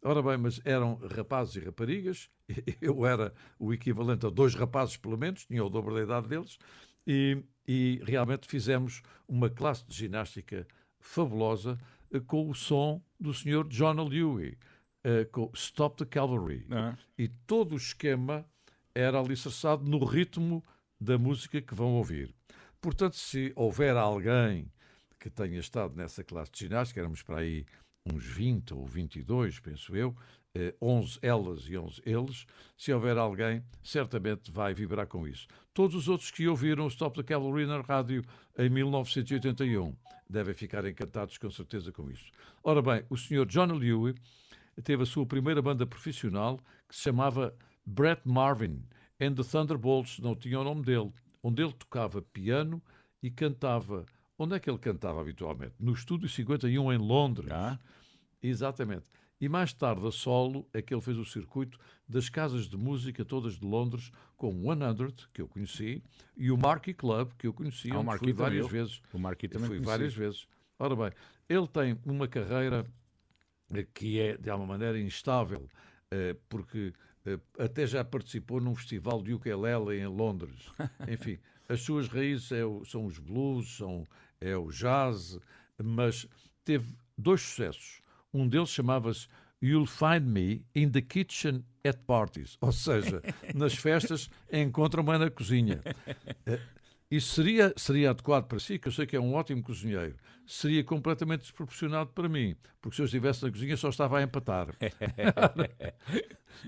Ora bem, mas eram rapazes e raparigas, eu era o equivalente a dois rapazes, pelo menos, tinha o dobro da idade deles, e, e realmente fizemos uma classe de ginástica fabulosa eh, com o som do Sr. John Lewey, eh, com Stop the Cavalry. Ah. E todo o esquema era alicerçado no ritmo da música que vão ouvir. Portanto, se houver alguém que tenha estado nessa classe de ginástica, éramos para aí uns 20 ou 22, penso eu, 11 elas e 11 eles, se houver alguém, certamente vai vibrar com isso. Todos os outros que ouviram o Stop the Cavalry na rádio em 1981 devem ficar encantados com certeza com isso. Ora bem, o Sr. John Lewey teve a sua primeira banda profissional que se chamava Brett Marvin and the Thunderbolts, não tinha o nome dele, onde ele tocava piano e cantava. Onde é que ele cantava habitualmente? No Estúdio 51 em Londres. Ah. Exatamente. E mais tarde, a solo, é que ele fez o circuito das casas de música todas de Londres, como o 100, que eu conheci, e o Marquee Club, que eu conheci, Ah, o onde fui várias também. vezes. O Marquee também Fui conheci. várias vezes. Ora bem, ele tem uma carreira eh, que é, de alguma maneira, instável, eh, porque eh, até já participou num festival de ukulele em Londres. Enfim, as suas raízes é o- são os blues, são, é o jazz, mas teve dois sucessos. Um deles chamava-se You'll Find Me in the Kitchen at Parties, ou seja, nas festas encontra-me na cozinha. Isso seria, seria adequado para si, que eu sei que é um ótimo cozinheiro. Seria completamente desproporcionado para mim, porque se eu estivesse na cozinha só estava a empatar.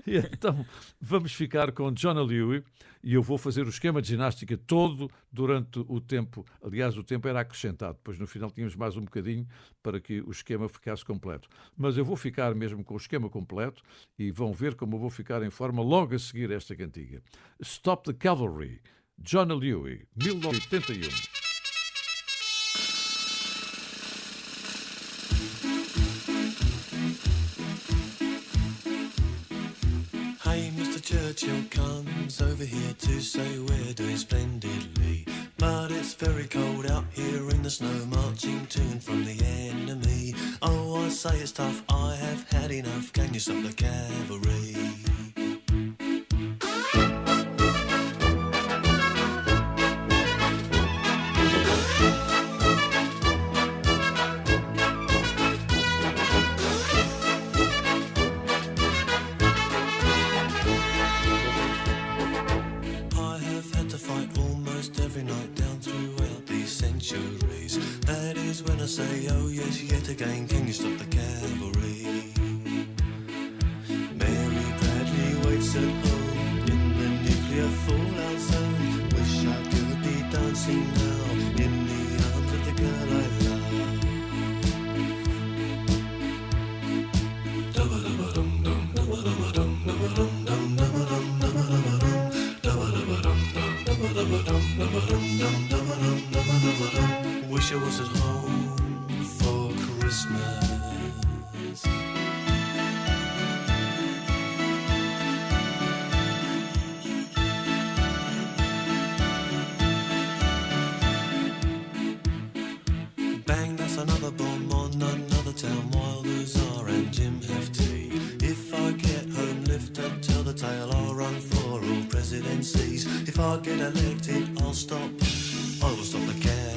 E então, vamos ficar com John Lewey e eu vou fazer o esquema de ginástica todo durante o tempo. Aliás, o tempo era acrescentado, depois no final tínhamos mais um bocadinho para que o esquema ficasse completo. Mas eu vou ficar mesmo com o esquema completo e vão ver como eu vou ficar em forma logo a seguir esta cantiga. Stop the Cavalry, John Lewey, 1981. Hey, Mr. Churchill comes over here to say we're doing splendidly. But it's very cold out here in the snow, marching to and from the enemy. Oh, I say it's tough, I have had enough. Can you stop the cavalry? If I get elected, I'll stop. I will stop the cavalry.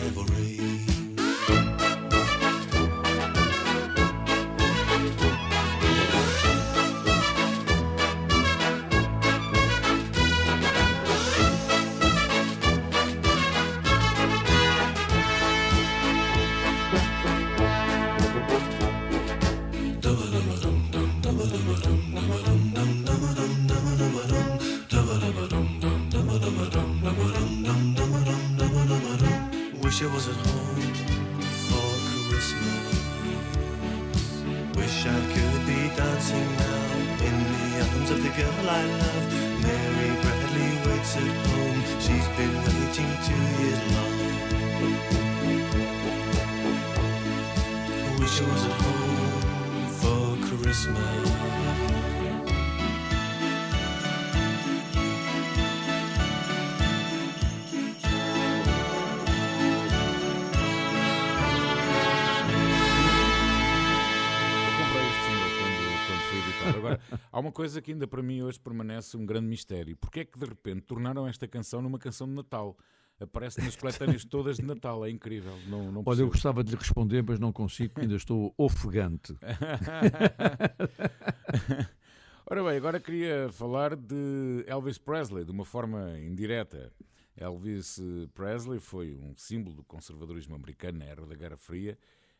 Coisa que ainda para mim hoje permanece um grande mistério. Porquê é que de repente tornaram esta canção numa canção de Natal? Aparece nas coletâneas todas de Natal, é incrível. Não, não Olha, eu gostava de lhe responder, mas não consigo, porque ainda estou ofegante. Ora bem, agora queria falar de Elvis Presley de uma forma indireta. Elvis eh, Presley foi um símbolo do conservadorismo americano na era da Guerra Fria,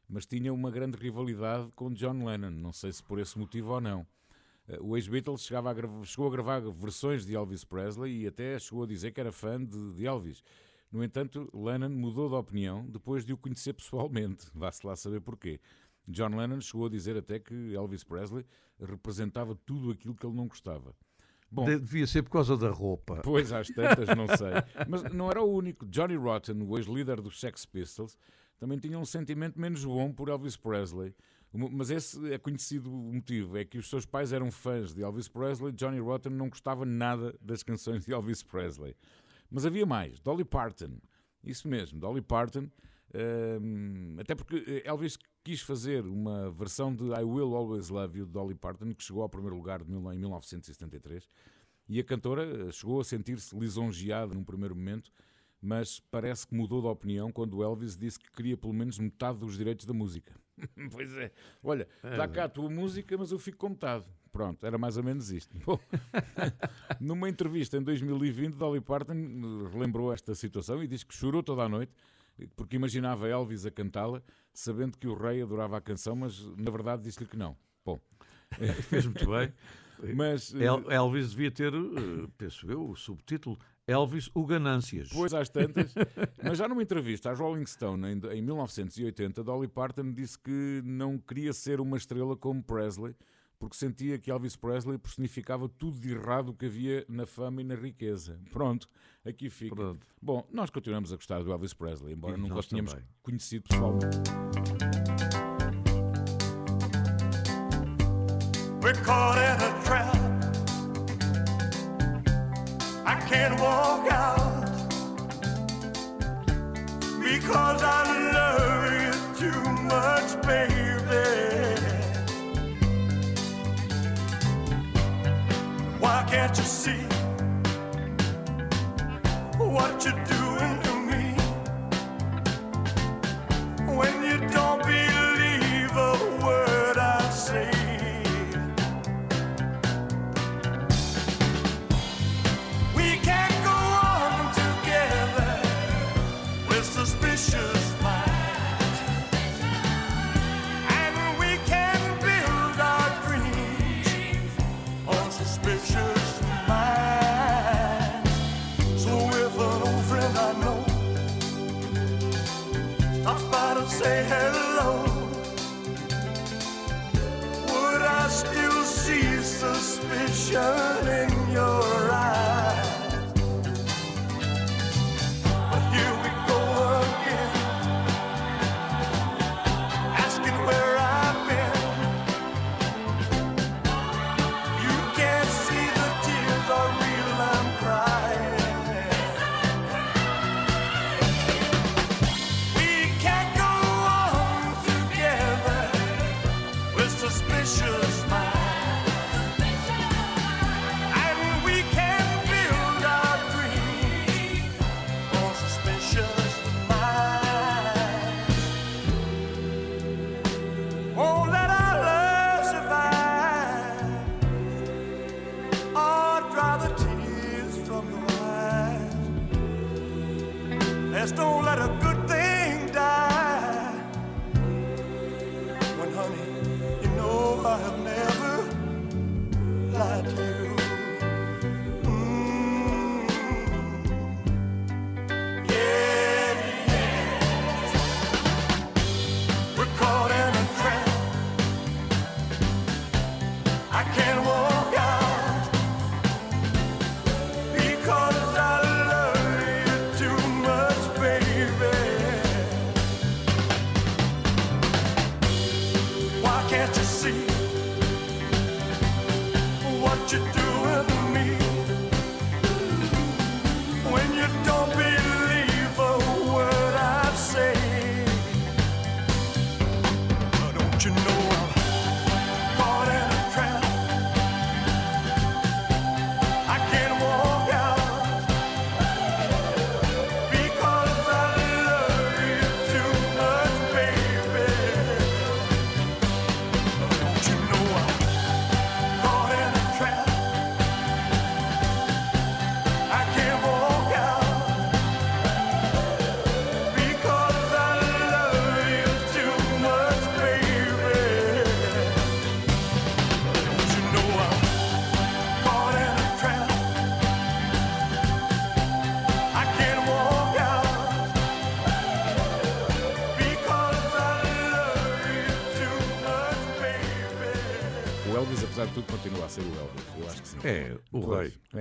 mas tinha uma grande rivalidade com John Lennon, não sei se por esse motivo ou não. Eh, O ex-Beatles chegava a gra- chegou a gravar versões de Elvis Presley e até chegou a dizer que era fã de, de Elvis. No entanto, Lennon mudou de opinião depois de o conhecer pessoalmente. Vá-se lá saber porquê. John Lennon chegou a dizer até que Elvis Presley representava tudo aquilo que ele não gostava. Bom, De- Devia ser por causa da roupa. Pois, às tantas, não sei. Mas não era o único. Johnny Rotten, o ex-líder dos Sex Pistols, também tinha um sentimento menos bom por Elvis Presley. Mas esse é conhecido o motivo: é que os seus pais eram fãs de Elvis Presley. Johnny Rotten não gostava nada das canções de Elvis Presley. Mas havia mais: Dolly Parton. Isso mesmo, Dolly Parton. hum, até porque Elvis quis fazer uma versão de I Will Always Love You de Dolly Parton, que chegou ao primeiro lugar em 1973. E a cantora eh, chegou a sentir-se lisonjeada num primeiro momento, mas parece que mudou de opinião quando Elvis disse que queria pelo menos metade dos direitos da música. pois é. Olha, dá cá a tua música, mas eu fico com metade. Pronto, era mais ou menos isto. Bom, numa entrevista em 2020, Dolly Parton relembrou esta situação e diz que chorou toda a noite porque imaginava Elvis a cantá-la, sabendo que o rei adorava a canção, mas na verdade disse-lhe que não. Bom, Fez muito bem. mas eh, El- Elvis devia ter, eh, penso eu, o subtítulo Elvis o Ganâncias. Depois às tantas, mas já numa entrevista à Rolling Stone em, em 1980, Dolly Parton disse que não queria ser uma estrela como Presley, porque sentia que Elvis Presley personificava tudo de errado que havia na fama e na riqueza. Pronto, aqui fica. Pronto. Bom, nós continuamos a gostar do Elvis Presley, embora E nunca o tenhamos também. conhecido pessoalmente. We're caught in a trap. Can't walk out because I love you too much, baby. Why can't you see what you're doing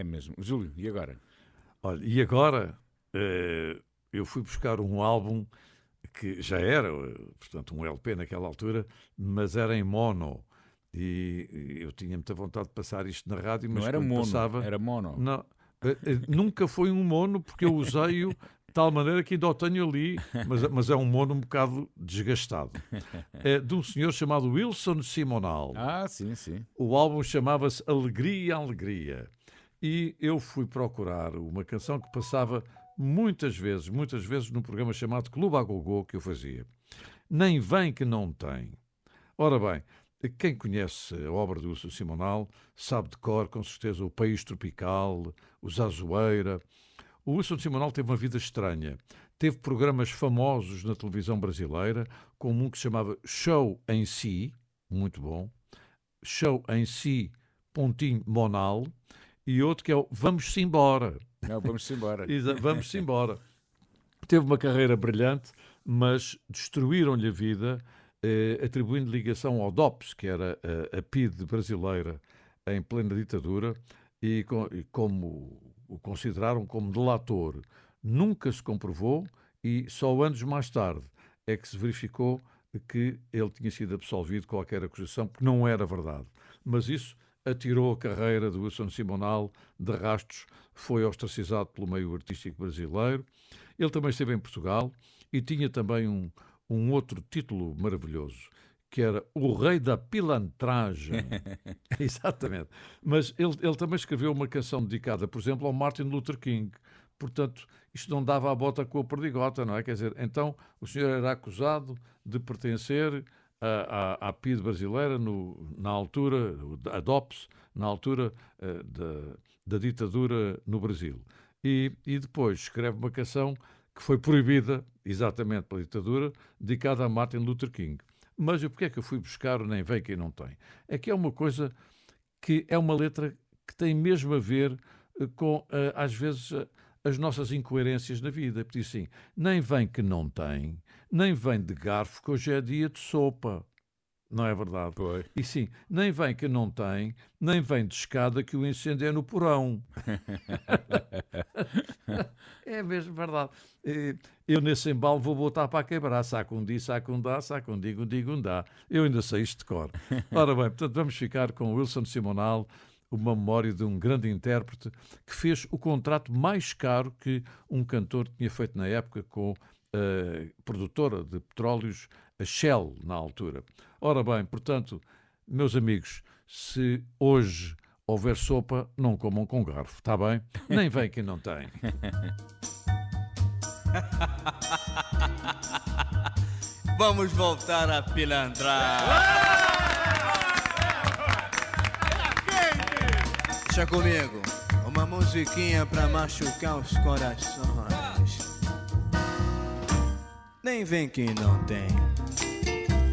É mesmo. Júlio, e agora? Olha, e agora eh, eu fui buscar um álbum que já era, eh, portanto, um LP naquela altura, mas era em mono. E eu tinha muita vontade de passar isto na rádio, mas Não era mono, passava, era mono. Não, eh, nunca foi um mono, porque eu usei-o de tal maneira que ainda o tenho ali, mas, mas é um mono um bocado desgastado. É de um senhor chamado Wilson Simonal. Ah, sim, sim. O álbum chamava-se Alegria, Alegria. E eu fui procurar uma canção que passava muitas vezes, muitas vezes num programa chamado Clube a Gogô que eu fazia. Nem vem que não tem. Ora bem, quem conhece a obra do Wilson Simonal sabe de cor, com certeza, o País Tropical, o Zazoeira. O Wilson Simonal teve uma vida estranha. Teve programas famosos na televisão brasileira, como um que se chamava Show em Si, muito bom, Show em Si, pontinho Monal, e outro que é o Vamos-se embora. Não, vamos embora. Vamos-se embora. Teve uma carreira brilhante, mas destruíram-lhe a vida, eh, atribuindo ligação ao DOPS, que era eh, a PIDE brasileira em plena ditadura, e, co- e como o consideraram como delator. Nunca se comprovou e só anos mais tarde é que se verificou que ele tinha sido absolvido de qualquer acusação, porque não era verdade. Mas isso atirou a carreira do Wilson Simonal de rastros, foi ostracizado pelo meio artístico brasileiro. Ele também esteve em Portugal e tinha também um, um outro título maravilhoso, que era O Rei da Pilantragem. Exatamente. Mas ele, ele também escreveu uma canção dedicada, por exemplo, ao Martin Luther King. Portanto, isto não dava a bota com a perdigota, não é? Quer dizer, então o senhor era acusado de pertencer à, à PIDE brasileira no, na altura, a DOPS, na altura eh, da, da ditadura no Brasil. E, e depois escreve uma canção que foi proibida, exatamente pela ditadura, dedicada a Martin Luther King. Mas eu, porque é que eu fui buscar o Nem Vem Quem Não Tem? É que é uma coisa que é uma letra que tem mesmo a ver eh, com, eh, às vezes, as nossas incoerências na vida. Porque diz assim, nem vem que não tem, nem vem de garfo que hoje é dia de sopa. Não é verdade? Pois. E sim, nem vem que não tem, nem vem de escada que o incêndio é no porão. é mesmo verdade. Eu nesse embalo vou botar para quebrar. Saco um dia, saco um dá, saco um digo, um digo um dá. Eu ainda sei isto de cor. Ora bem, portanto vamos ficar com Wilson Simonal, uma memória de um grande intérprete que fez o contrato mais caro que um cantor tinha feito na época com produtora de petróleos, a Shell, na altura. Ora bem, portanto, meus amigos, se hoje houver sopa, não comam com garfo, está bem? Nem vem quem não tem. Vamos voltar a pilantrar. Deixa comigo, uma musiquinha pra machucar os corações. Nem vem que não tem,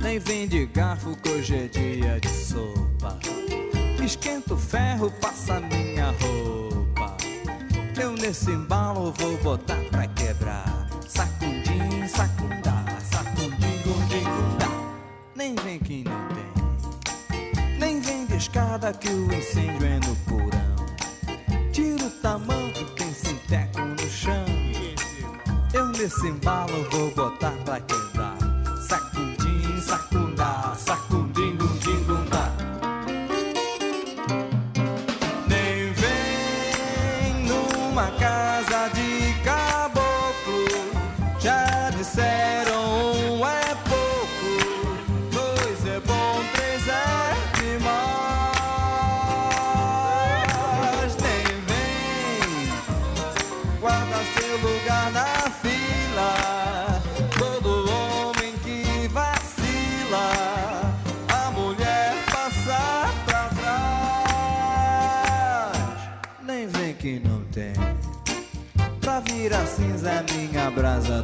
nem vem de garfo que hoje é dia de sopa. Esquenta o ferro, passa minha roupa. Eu nesse embalo vou botar pra quebrar. Sacundim, sacundá, sacundim, gundim, gundá. Nem vem que não tem, nem vem de escada que o incêndio é no porão. Tira o tamanco, tem sinteco nesse embalo vou botar pra quebrar.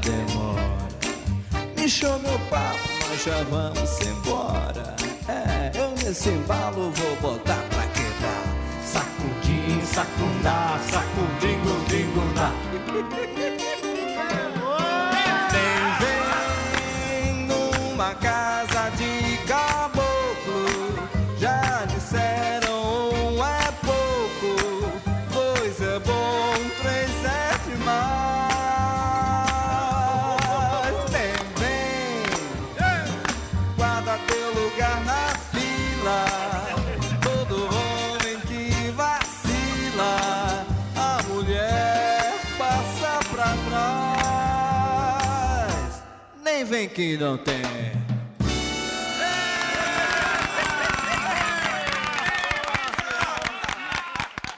Demora. Me show meu papo, nós já vamos embora. É, eu nesse embalo vou botar pra quebrar. Sacudim, sacundá, sacudim, gundim, que não tem.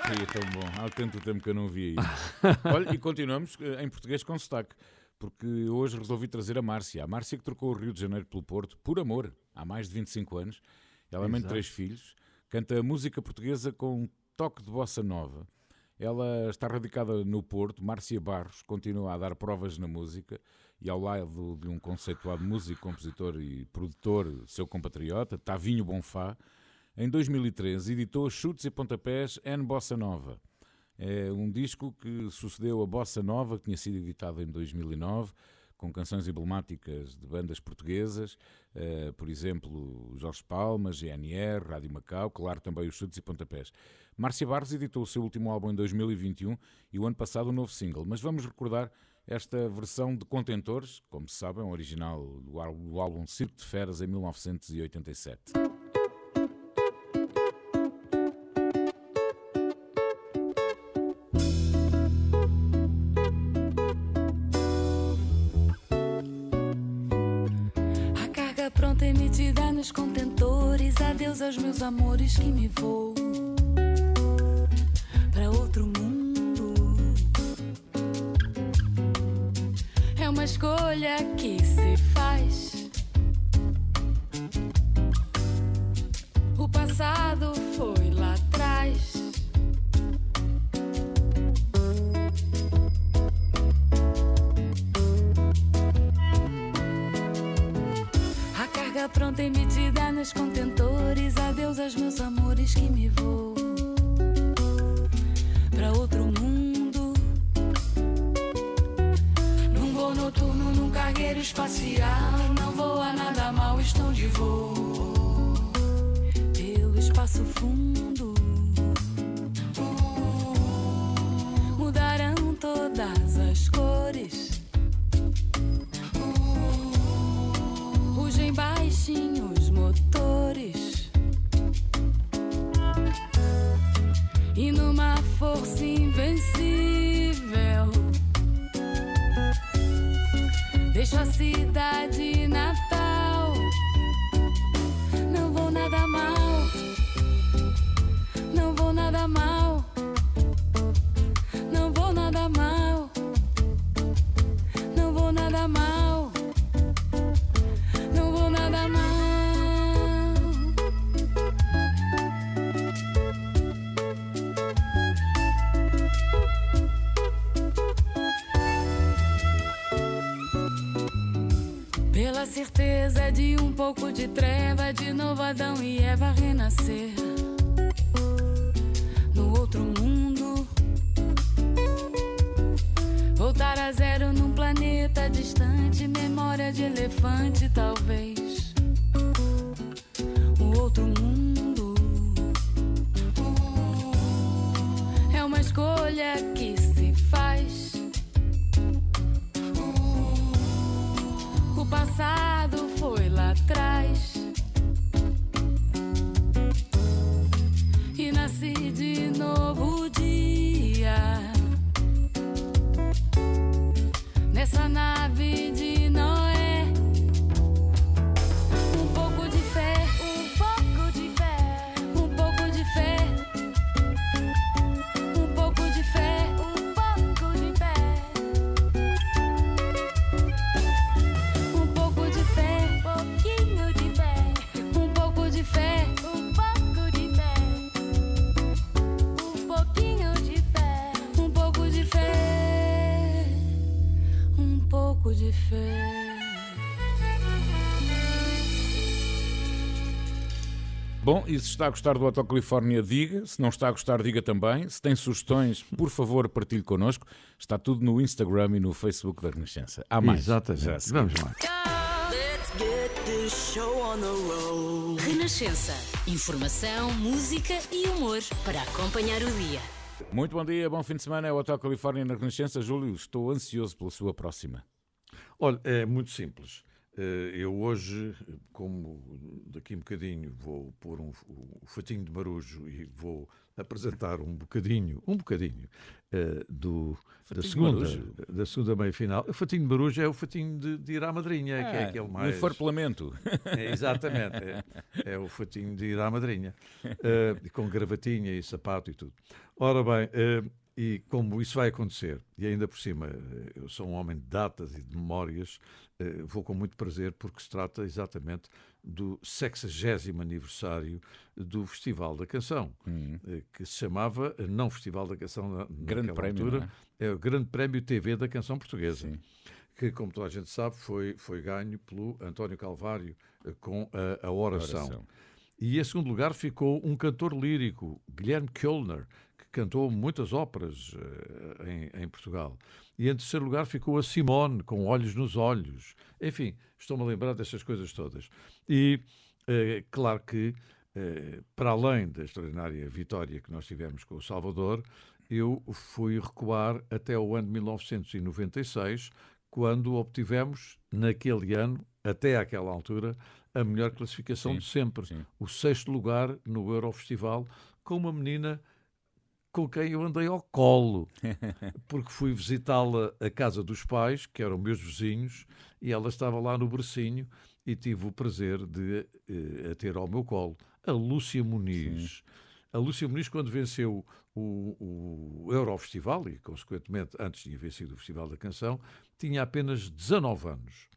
É tão bom. Há tanto tempo que eu não via isso. Olha, e continuamos eh, em português com sotaque, porque hoje resolvi trazer a Márcia. A Márcia que trocou o Rio de Janeiro pelo Porto, por amor, há mais de 25 anos. Ela é mãe de três filhos, canta música portuguesa com um toque de bossa nova. Ela está radicada no Porto. Márcia Barros continua a dar provas na música e ao lado de um conceituado músico, compositor e produtor, seu compatriota, Tavinho Bonfá, em 2013 editou Chutes e Pontapés N Bossa Nova. É um disco que sucedeu a Bossa Nova, que tinha sido editado em 2009, com canções emblemáticas de bandas portuguesas, eh, por exemplo, Jorge Palma, GNR, Rádio Macau, claro, também os Chutes e Pontapés. Márcia Barros editou o seu último álbum em 2021 e o ano passado um novo single, mas vamos recordar esta versão de Contentores, como se sabem, um original do álbum Circo de Feras em 1987. Amores que me vou para outro mundo. É uma escolha que se nasci de novo se está a gostar do Hotel Califórnia, diga. Se não está a gostar, diga também. Se tem sugestões, por favor, partilhe connosco. Está tudo no Instagram e no Facebook da Renascença. Há mais. Exatamente. Vamos lá. Let's get this show on the road. Renascença. Informação, música e humor para acompanhar o dia. Muito bom dia, bom fim de semana. É o Hotel Califórnia na Renascença. Júlio, estou ansioso pela sua próxima. Olha, é muito simples. Eh, Eu hoje, como daqui um bocadinho vou pôr um, um fatinho de marujo e vou apresentar um bocadinho, um bocadinho eh, do, da Fatinho segunda, da segunda meia final. O fatinho de Marujo é o fatinho de, de ir à madrinha, que é Ah, aquele mais. farpelamento. É, exatamente, é, é o fatinho de ir à madrinha, e com gravatinha e sapato e tudo. Ora bem, eh, e como isso vai acontecer, e ainda por cima, eh, eu sou um homem de datas e de memórias, eh, vou com muito prazer, porque se trata exatamente do 60 aniversário do Festival da Canção, eh, que se chamava não Festival da Canção na. Grande prémio, altura, não é o Grande Prémio TV da Canção Portuguesa que, como toda a gente sabe, foi, foi ganho pelo António Calvário com a, a oração. Oração. E em segundo lugar ficou um cantor lírico, Guilherme Kölner, cantou muitas óperas eh, em, em Portugal. E em terceiro lugar ficou a Simone, com Olhos nos Olhos. Enfim, estou-me a lembrar destas coisas todas. E, eh, claro que, eh, para além da extraordinária vitória que nós tivemos com o Salvador, eu fui recuar até o ano de 1996, quando obtivemos, naquele ano, até àquela altura, a melhor classificação Sim, de sempre. sim. O sexto lugar no Eurofestival, com uma menina com quem eu andei ao colo, porque fui visitá-la à casa dos pais, que eram meus vizinhos, e ela estava lá no bercinho e tive o prazer de eh, a ter ao meu colo a Lúcia Muniz. A Lúcia Muniz, quando venceu o, o Eurofestival, e consequentemente antes tinha vencido o Festival da Canção, tinha apenas 19 anos.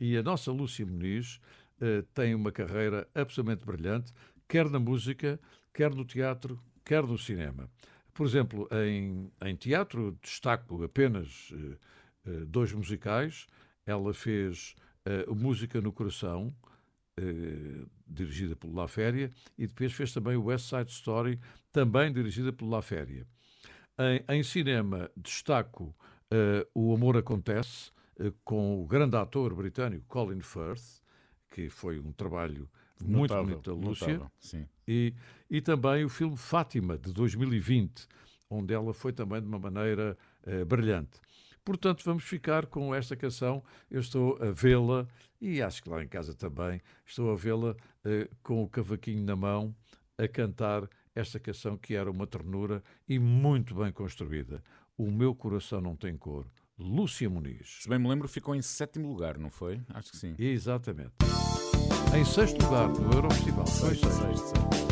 E a nossa Lúcia Muniz eh, tem uma carreira absolutamente brilhante, quer na música, quer no teatro, quer no cinema. Por exemplo, em, em teatro, destaco apenas eh, dois musicais. Ela fez eh, Música no Coração, eh, dirigida pelo La Féria, e depois fez também o West Side Story, também dirigida pelo La Féria. Em, em cinema, destaco O Amor Acontece, com o grande ator britânico Colin Firth, que foi um trabalho muito Notável, bonito da Lúcia. notável, sim. E, e também o filme Fátima, de 2020, onde ela foi também de uma maneira eh, brilhante. Portanto, vamos ficar com esta canção. Eu estou a vê-la, e acho que lá em casa também, estou a vê-la eh, com o cavaquinho na mão, a cantar esta canção que era uma ternura e muito bem construída. O meu coração não tem cor. Lúcia Muniz. Se bem me lembro, ficou em sétimo lugar, não foi? Acho que sim. Exatamente. Em sexto lugar no Eurofestival. Foi Sexto, sexto.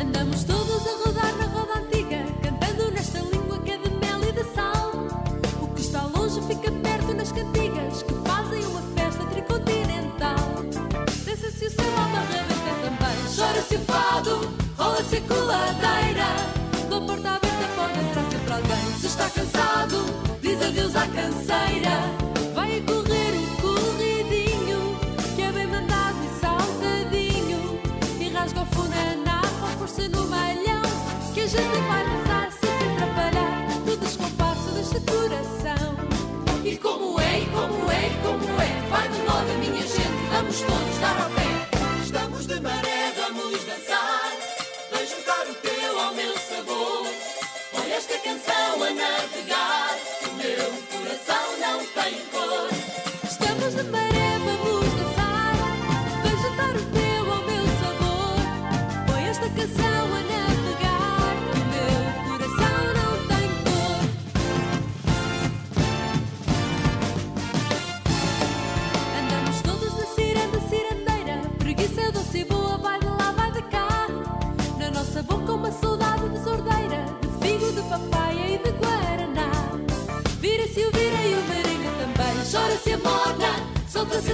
Andamos todos a rodar na roda antiga, cantando nesta língua que é de mel e de sal. O que está longe fica perto nas cantigas, que fazem uma festa tricontinental. Dança-se o céu à barreira também, chora-se o fado, rola-se a coladeira. Da porta aberta pode entrar sempre alguém. Se está cansado, diz adeus à canseira. Vai correr no malhão Que a gente vai dançar sem se atrapalhar No descompasso deste coração E como é, e como é, e como é Vai de moda minha gente, vamos todos dar ao pé. Estamos de maré, vamos dançar Vem juntar o teu ao meu sabor. Põe esta canção a navegar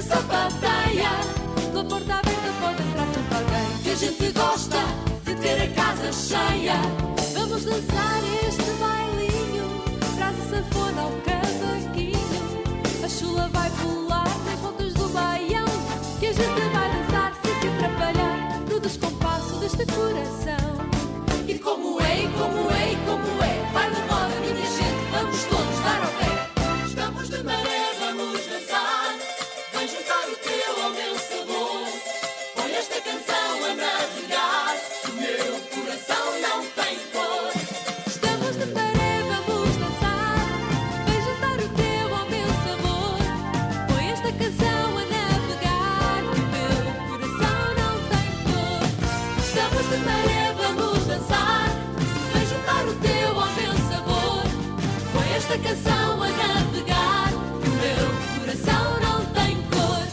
solta-se a sapateia Pela porta aberta pode entrar sempre alguém Que a gente gosta de ter a casa cheia. Vamos dançar este bailinho Traz a sanfona ao cavaquinho A chula vai pular nas voltas do baião Que a gente vai dançar sem se atrapalhar No descompasso deste coração. E como é, e como é, e como é de maré vamos dançar. Vem juntar o teu ao meu sabor. Com esta canção a navegar. Que o meu coração não tem cor.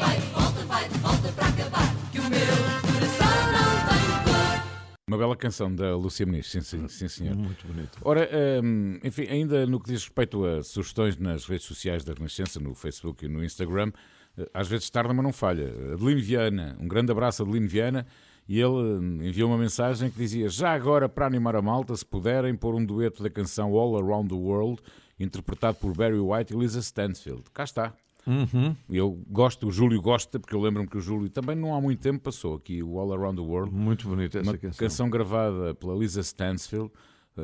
Vai de volta, vai de volta para acabar. Que o meu coração não tem cor. Uma bela canção da Lúcia Muniz, sim, sim, sim senhor. Muito bonito. Ora, hum, enfim, ainda no que diz respeito a sugestões nas redes sociais da Renascença, no Facebook e no Instagram eh, às vezes tarda, mas não falha. Adeline Viana, um grande abraço, Adeline Viana e ele hum, enviou uma mensagem que dizia: Já agora, para animar a malta, se puderem, pôr um dueto da canção All Around the World, interpretado por Barry White e Lisa Stansfield. Cá está. Uhum. Eu gosto, o Júlio gosta, porque eu lembro-me que o Júlio também não há muito tempo passou aqui o All Around the World. Muito bonita essa uma canção. gravada pela Lisa Stansfield, eh,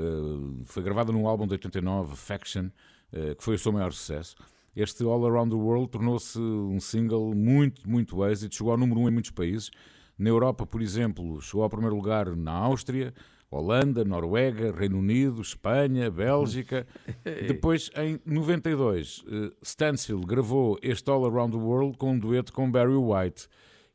foi gravada num álbum de 89, Faction, eh, que foi o seu maior sucesso. Este All Around the World tornou-se um single muito, muito êxito, chegou ao número 1 um em muitos países. Na Europa, por exemplo, chegou ao primeiro lugar na Áustria, Holanda, Noruega, Reino Unido, Espanha, Bélgica. Depois, em 92, eh, Stansfield gravou este All Around the World com um dueto com Barry White.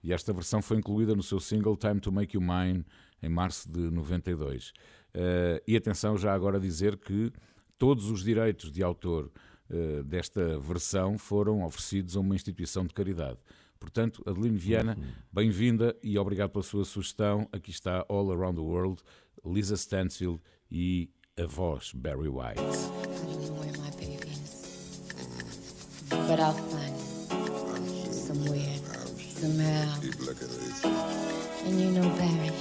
E esta versão foi incluída no seu single Time to Make You Mine, em março de 92. Eh, e atenção já agora dizer que todos os direitos de autor eh, desta versão foram oferecidos a uma instituição de caridade. Portanto, Adeline Viana, bem-vinda e obrigado pela sua sugestão. Aqui está All Around the World, Lisa Stansfield e a voz Barry White. Don't. But I'll find him. Somewhere. Somehow. And you know, Barry,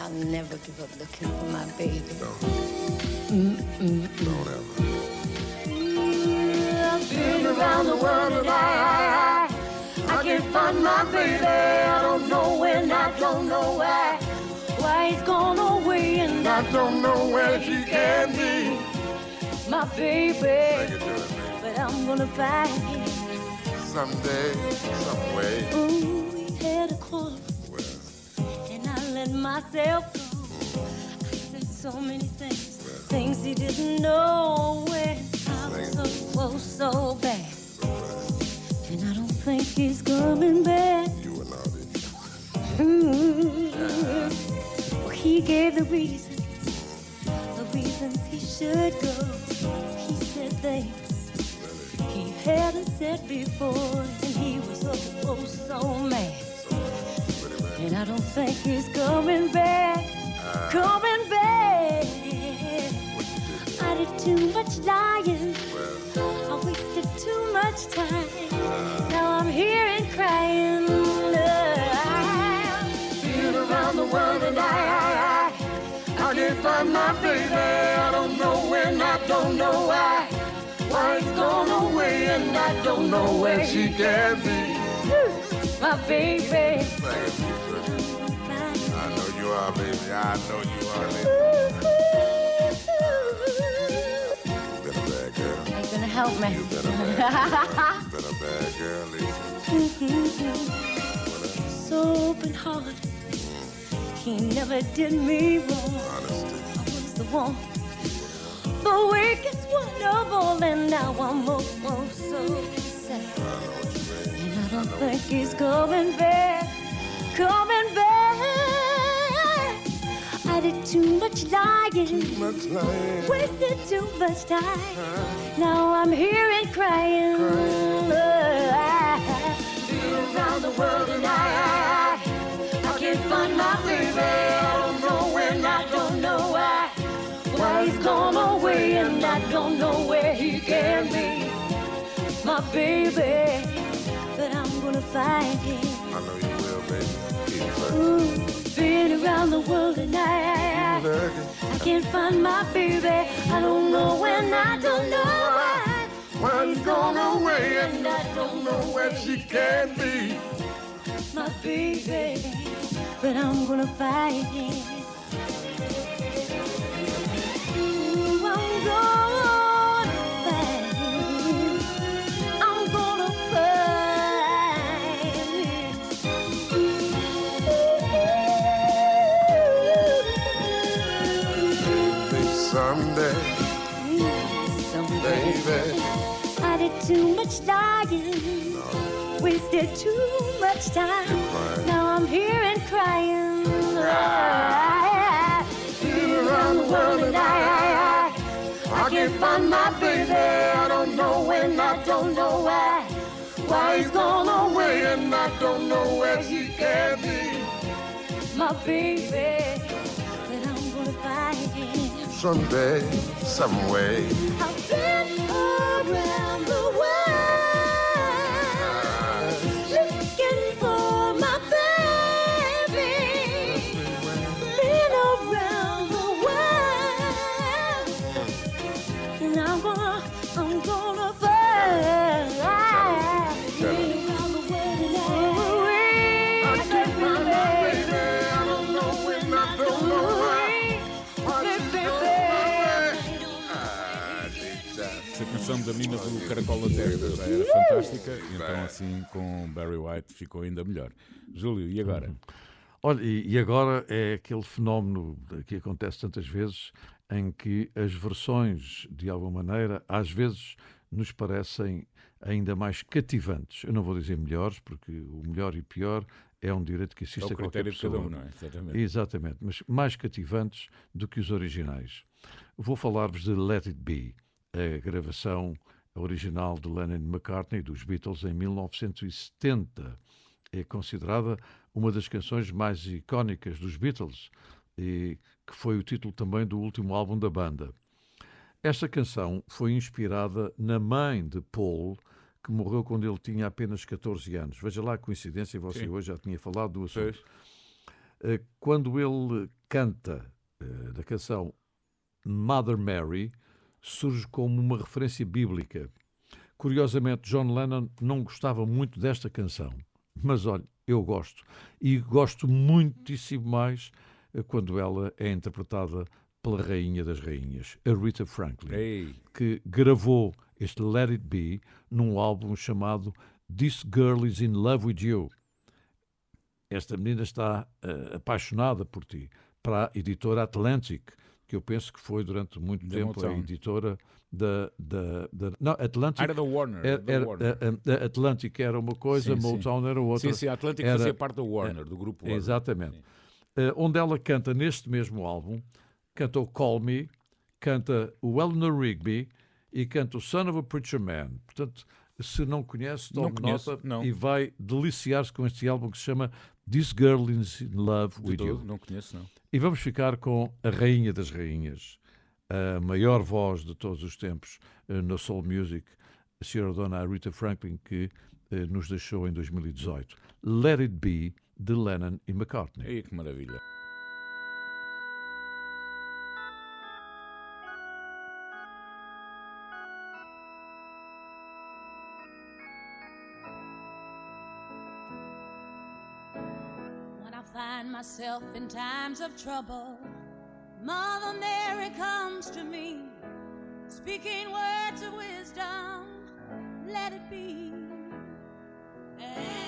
I'll never give up looking for my baby. Mm-mm. I've been around the world and I, I, can't find my baby. I don't know when, I don't know why. Why he's gone away and I don't know where she can be. My baby, but I'm gonna find him. Someday, some way. Ooh, we had a quarrel, and I let myself go. I said so many things, things he didn't know. When I was so close, so bad, and I don't think he's coming back. Mm. Well, he gave the reason, the reasons he should go. He said things he hadn't said before, and he was oh, oh so mad. And I don't think he's coming back, coming back. I did too much lying, I wasted too much time. I'm here and crying. I've been around the world and I, I, I, I can't find my baby. I don't know when, I don't know why. Why it's gone away and I don't know where she can be. My baby. I know you are, baby. I know you are, baby. Help me. You a bad girl. So open heart. He never did me wrong. I was the one, the weakest one of all, and now I'm oh so sad. And I don't think he's coming back, coming back. I did too much lying, wasted too much time. Now I'm here and crying. Been oh, around the world and I, I, I, I can't find my baby. I don't know when, I don't know why. Why he's gone away and I don't know where he can be. My baby, but I'm gonna find him. I know you will, baby. Ooh, been around the world and I, I, I, can't find my baby. I don't know when, I don't know why. Why he's gone away and I don't know where she can be. my baby, but I'm gonna fight him. Ooh, I'm gonna wasted too much time. Now I'm here and crying. Been around the world and I, I, I, I can't find my baby. I don't know when, I don't know why. Why he's gone away and I don't know where he can be. my baby that I'm gonna find. him. Someday, some way. I've been around the world da menina do Caracol na Testa já era fantástica, então assim com Barry White ficou ainda melhor. Júlio, e agora? Olha, e, agora é aquele fenómeno que acontece tantas vezes em que as versões, de alguma maneira, às vezes nos parecem ainda mais cativantes. Eu não vou dizer melhores, porque o melhor e pior é um direito que existe É o a qualquer critério de cada pessoa. um, não é? Exatamente. Exatamente, mas mais cativantes do que os originais. Vou falar-vos de Let It Be, a gravação original de Lennon McCartney dos Beatles em 1970. É considerada uma das canções mais icónicas dos Beatles e que foi o título também do último álbum da banda. Esta canção foi inspirada na mãe de Paul, que morreu quando ele tinha apenas 14 anos. Veja lá a coincidência, você Sim. hoje já tinha falado do assunto. Eh, Quando ele canta eh, da canção Mother Mary, surge como uma referência bíblica. Curiosamente, John Lennon não gostava muito desta canção, mas olha, eu gosto. E gosto muitíssimo mais eh, quando ela é interpretada pela Rainha das Rainhas, a Rita Franklin, Ei. que gravou este Let It Be num álbum chamado This Girl Is in Love with You. Esta menina está eh, apaixonada por ti, para a editora Atlantic, que eu penso que foi durante muito Da tempo a Motown. editora da, da, da- Não, Atlantic. Era da Warner, Era, da era- Warner. a- a- a Atlantic era uma coisa, Sim, sim. Motown era outra. Sim, sim, a Atlantic Era- fazia parte da Warner, do grupo Warner. Exatamente. Eh, onde ela canta neste mesmo álbum, canta o Call Me, canta o Eleanor Rigby e canta o Son of a Preacher Man. Portanto, se não conhece, Não tome nota não. e vai deliciar-se com este álbum que se chama This Girl is in Love with todo, You. não conheço, não. E vamos ficar com a Rainha das Rainhas, a maior voz de todos os tempos eh, na Soul Music, a senhora Dona Rita Franklin, que eh, nos deixou em 2018. Let It Be, de Lennon e McCartney. Ei, que maravilha. Myself in times of trouble, Mother Mary comes to me, speaking words of wisdom. Let it be. And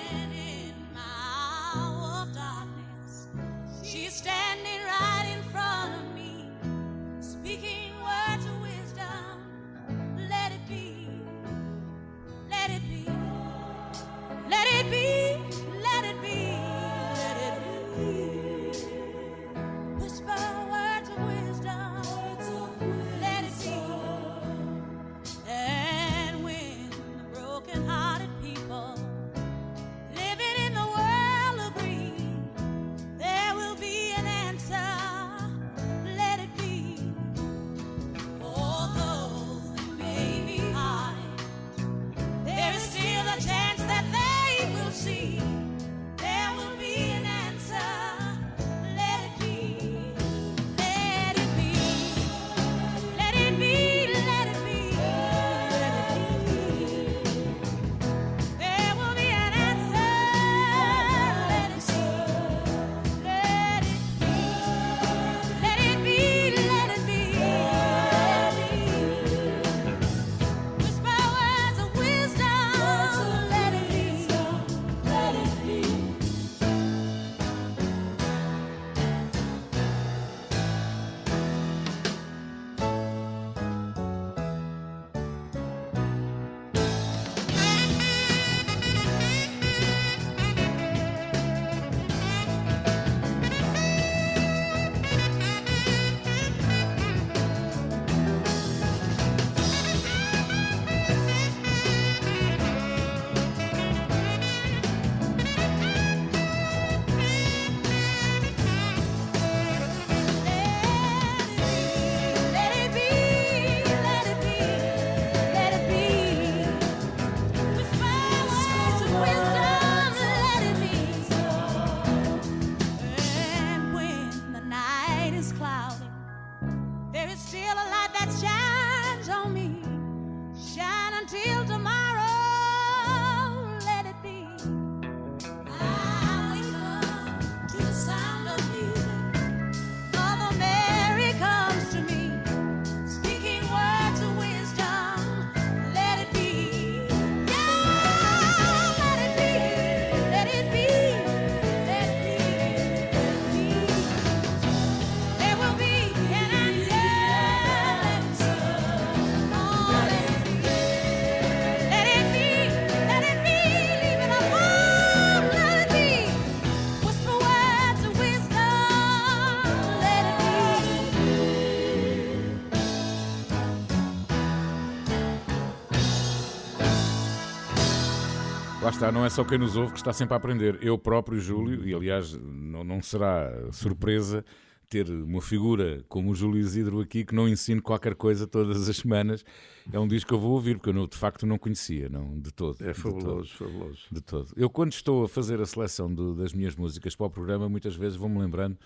Lá está, não é só quem nos ouve que está sempre a aprender. Eu próprio, Júlio, e aliás, não, não será surpresa ter uma figura como o Júlio Isidro aqui que não ensino qualquer coisa todas as semanas. É um disco que eu vou ouvir, porque eu não- de facto não conhecia, não, de todo. É de fabuloso, todo. fabuloso. De todo. Eu, quando estou a fazer a seleção das minhas músicas para o programa, muitas vezes vou-me lembrando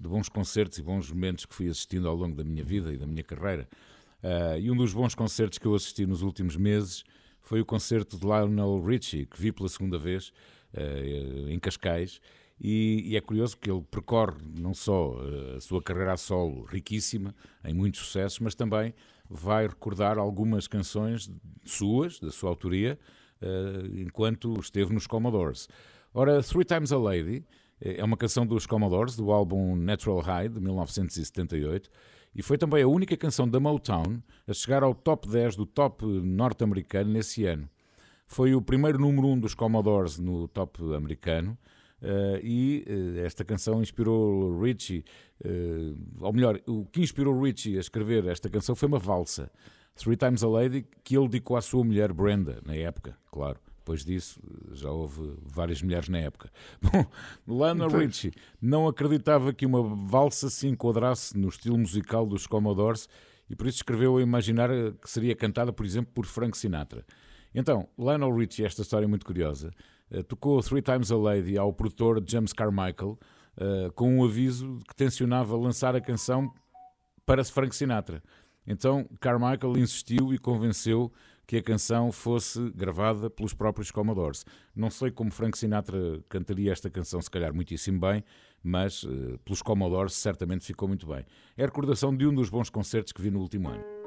de bons concertos e bons momentos que fui assistindo ao longo da minha vida e da minha carreira. Ah, e um dos bons concertos que eu assisti nos últimos meses foi o concerto de Lionel Richie, que vi pela segunda vez eh, em Cascais. E, e é curioso que ele percorre não só eh, a sua carreira a solo riquíssima, em muitos sucessos, mas também vai recordar algumas canções suas, da sua autoria, eh, enquanto esteve nos Commodores. Ora, Three Times a Lady é uma canção dos Commodores, do álbum Natural High, de 1978, e foi também a única canção da Motown a chegar ao top 10 do top norte-americano nesse ano. Foi o primeiro número 1 dos Commodores no top americano eh, e eh, esta canção inspirou Richie, eh, ou melhor, o que inspirou Richie a escrever esta canção foi uma valsa, Three Times a Lady, que ele dedicou à sua mulher Brenda, na época, claro. Depois disso, já houve várias mulheres na época. Bom, Pois. Richie não acreditava que uma valsa se enquadrasse no estilo musical dos Commodores e por isso escreveu a imaginar que seria cantada, por exemplo, por Frank Sinatra. Então, Lionel Richie, esta história é muito curiosa, eh, tocou Three Times a Lady ao produtor James Carmichael eh, com um aviso de que tencionava lançar a canção para Frank Sinatra. Então Carmichael insistiu e convenceu que a canção fosse gravada pelos próprios Commodores. Não sei como Frank Sinatra cantaria esta canção, se calhar muitíssimo bem, mas eh, pelos Commodores certamente ficou muito bem. É a recordação de um dos bons concertos que vi no último ano.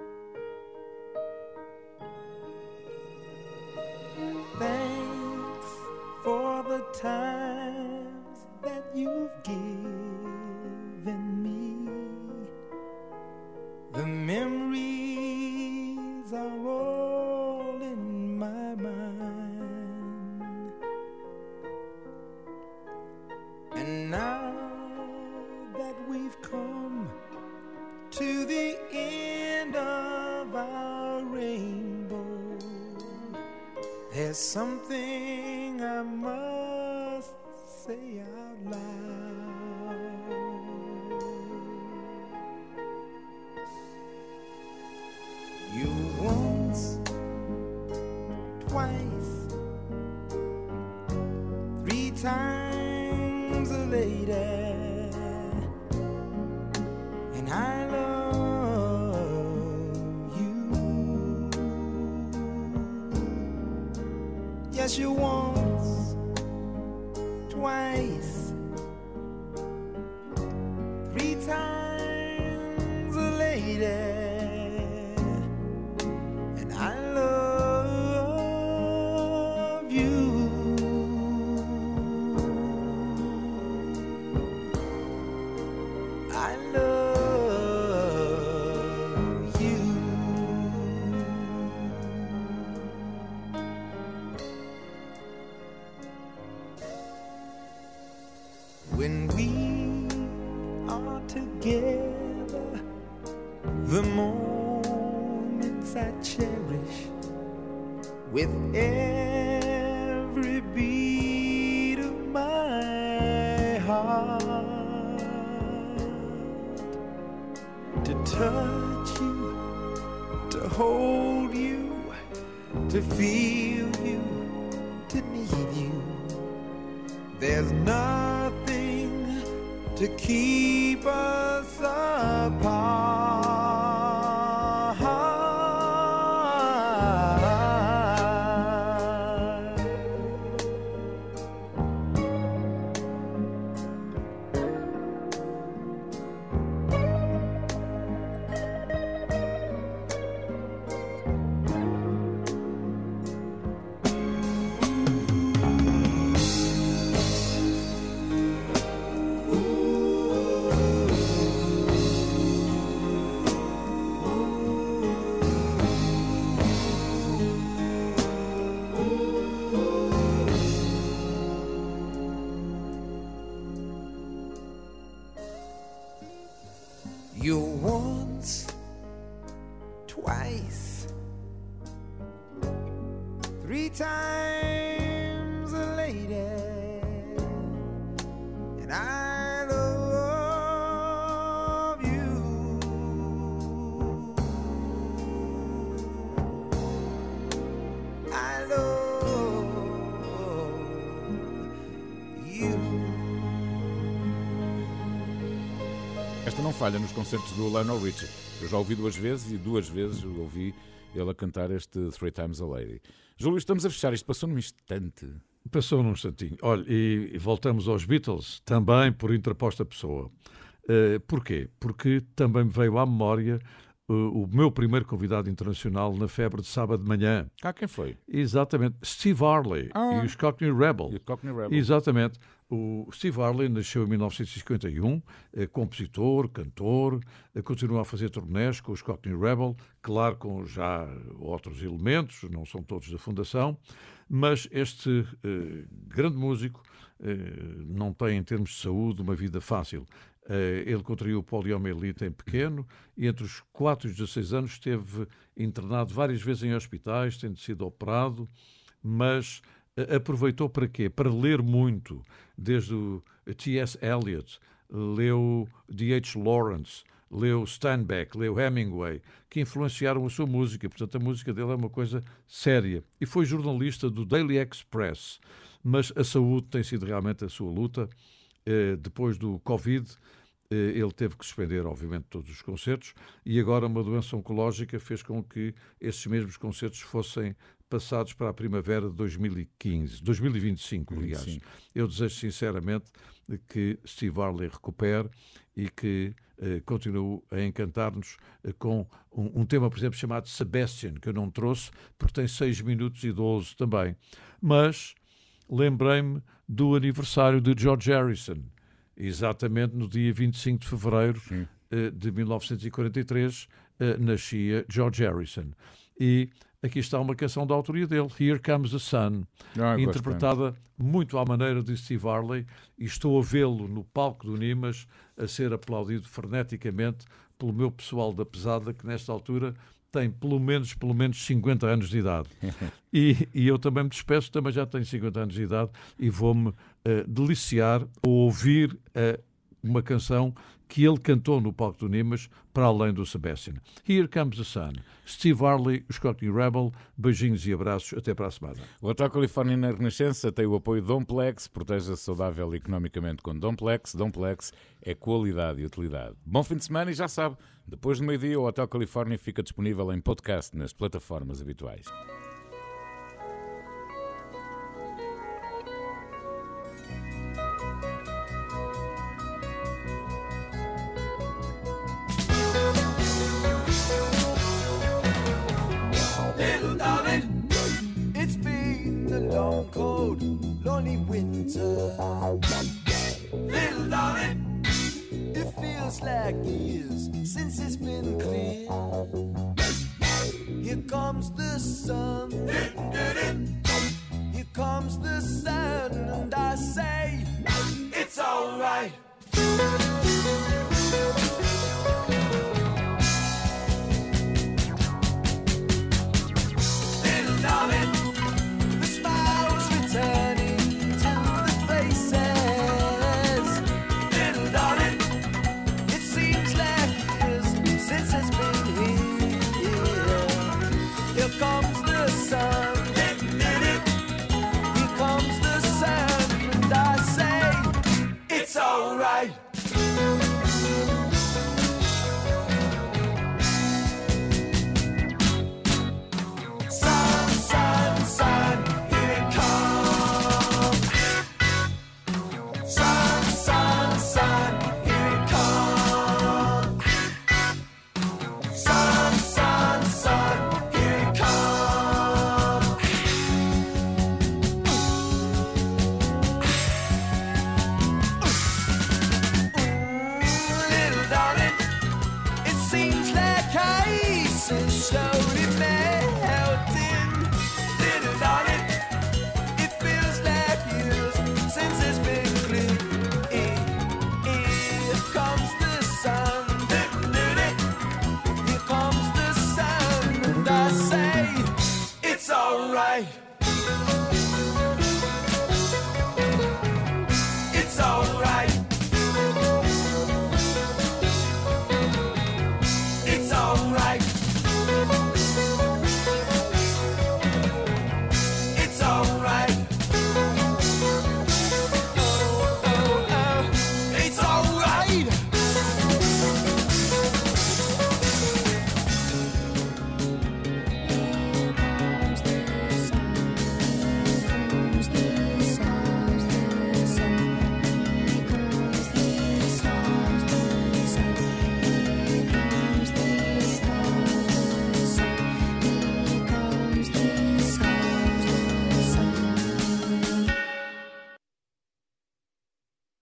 Falha nos concertos do Lionel Richie. Eu já ouvi duas vezes e duas vezes ouvi ele a cantar este Three Times a Lady. Júlio, estamos a fechar. Isto passou num instante. Passou num instantinho. Olha, e, voltamos aos Beatles, também por interposta pessoa. Uh, porquê? Porque também me veio à memória uh, o meu primeiro convidado internacional na febre de sábado de manhã. Ah, quem foi? Exatamente, Steve Harley Ah. e os Cockney Rebel. E Cockney Rebel. Exatamente. O Steve Harley nasceu em 1951, é compositor, cantor, eh, continua a fazer turnés com os Cockney Rebel, claro com já outros elementos, não são todos da fundação, mas este eh, grande músico eh, não tem, em termos de saúde, uma vida fácil. Eh, ele contraiu poliomielite em pequeno e entre os 4 e os 16 anos esteve internado várias vezes em hospitais, tendo sido operado, mas aproveitou para quê? Para ler muito, desde o T.S. Eliot, leu D.H. Lawrence, leu Steinbeck, leu Hemingway, que influenciaram a sua música. Portanto, a música dele é uma coisa séria. E foi jornalista do Daily Express. Mas a saúde tem sido realmente a sua luta. Eh, Depois do Covid, eh, ele teve que suspender, obviamente, todos os concertos e agora uma doença oncológica fez com que esses mesmos concertos fossem passados para a primavera de 2015, 2025, aliás. 25. Eu desejo sinceramente que Steve Harley recupere e que eh, continue a encantar-nos eh, com um, um tema, por exemplo, chamado Sebastian, que eu não trouxe, porque tem 6 minutos e 12 também. Mas lembrei-me do aniversário de George Harrison, exatamente no dia 25 de fevereiro eh, de 1943, eh, nascia George Harrison. E aqui está uma canção da autoria dele, Here Comes the Sun, Ah, interpretada muito à maneira de Steve Harley, e estou a vê-lo no palco do Nimas a ser aplaudido freneticamente pelo meu pessoal da pesada, que nesta altura tem pelo menos, pelo menos 50 anos de idade. E, e eu também me despeço, também já tenho 50 anos de idade e vou-me eh, deliciar ao ouvir eh, uma canção que ele cantou no palco do Nimas, para além do Sebastian. Here Comes the Sun. Steve Harley, Cockney Rebel, beijinhos e abraços, até para a semana. O Hotel Califórnia na Renascença tem o apoio Domplex, proteja-se saudável economicamente com Domplex. Domplex é qualidade e utilidade. Bom fim de semana e já sabe, depois do meio-dia o Hotel Califórnia fica disponível em podcast nas plataformas habituais. Feels like years since it's been clear. Here comes the sun. Here comes the sun, and I say, it's alright.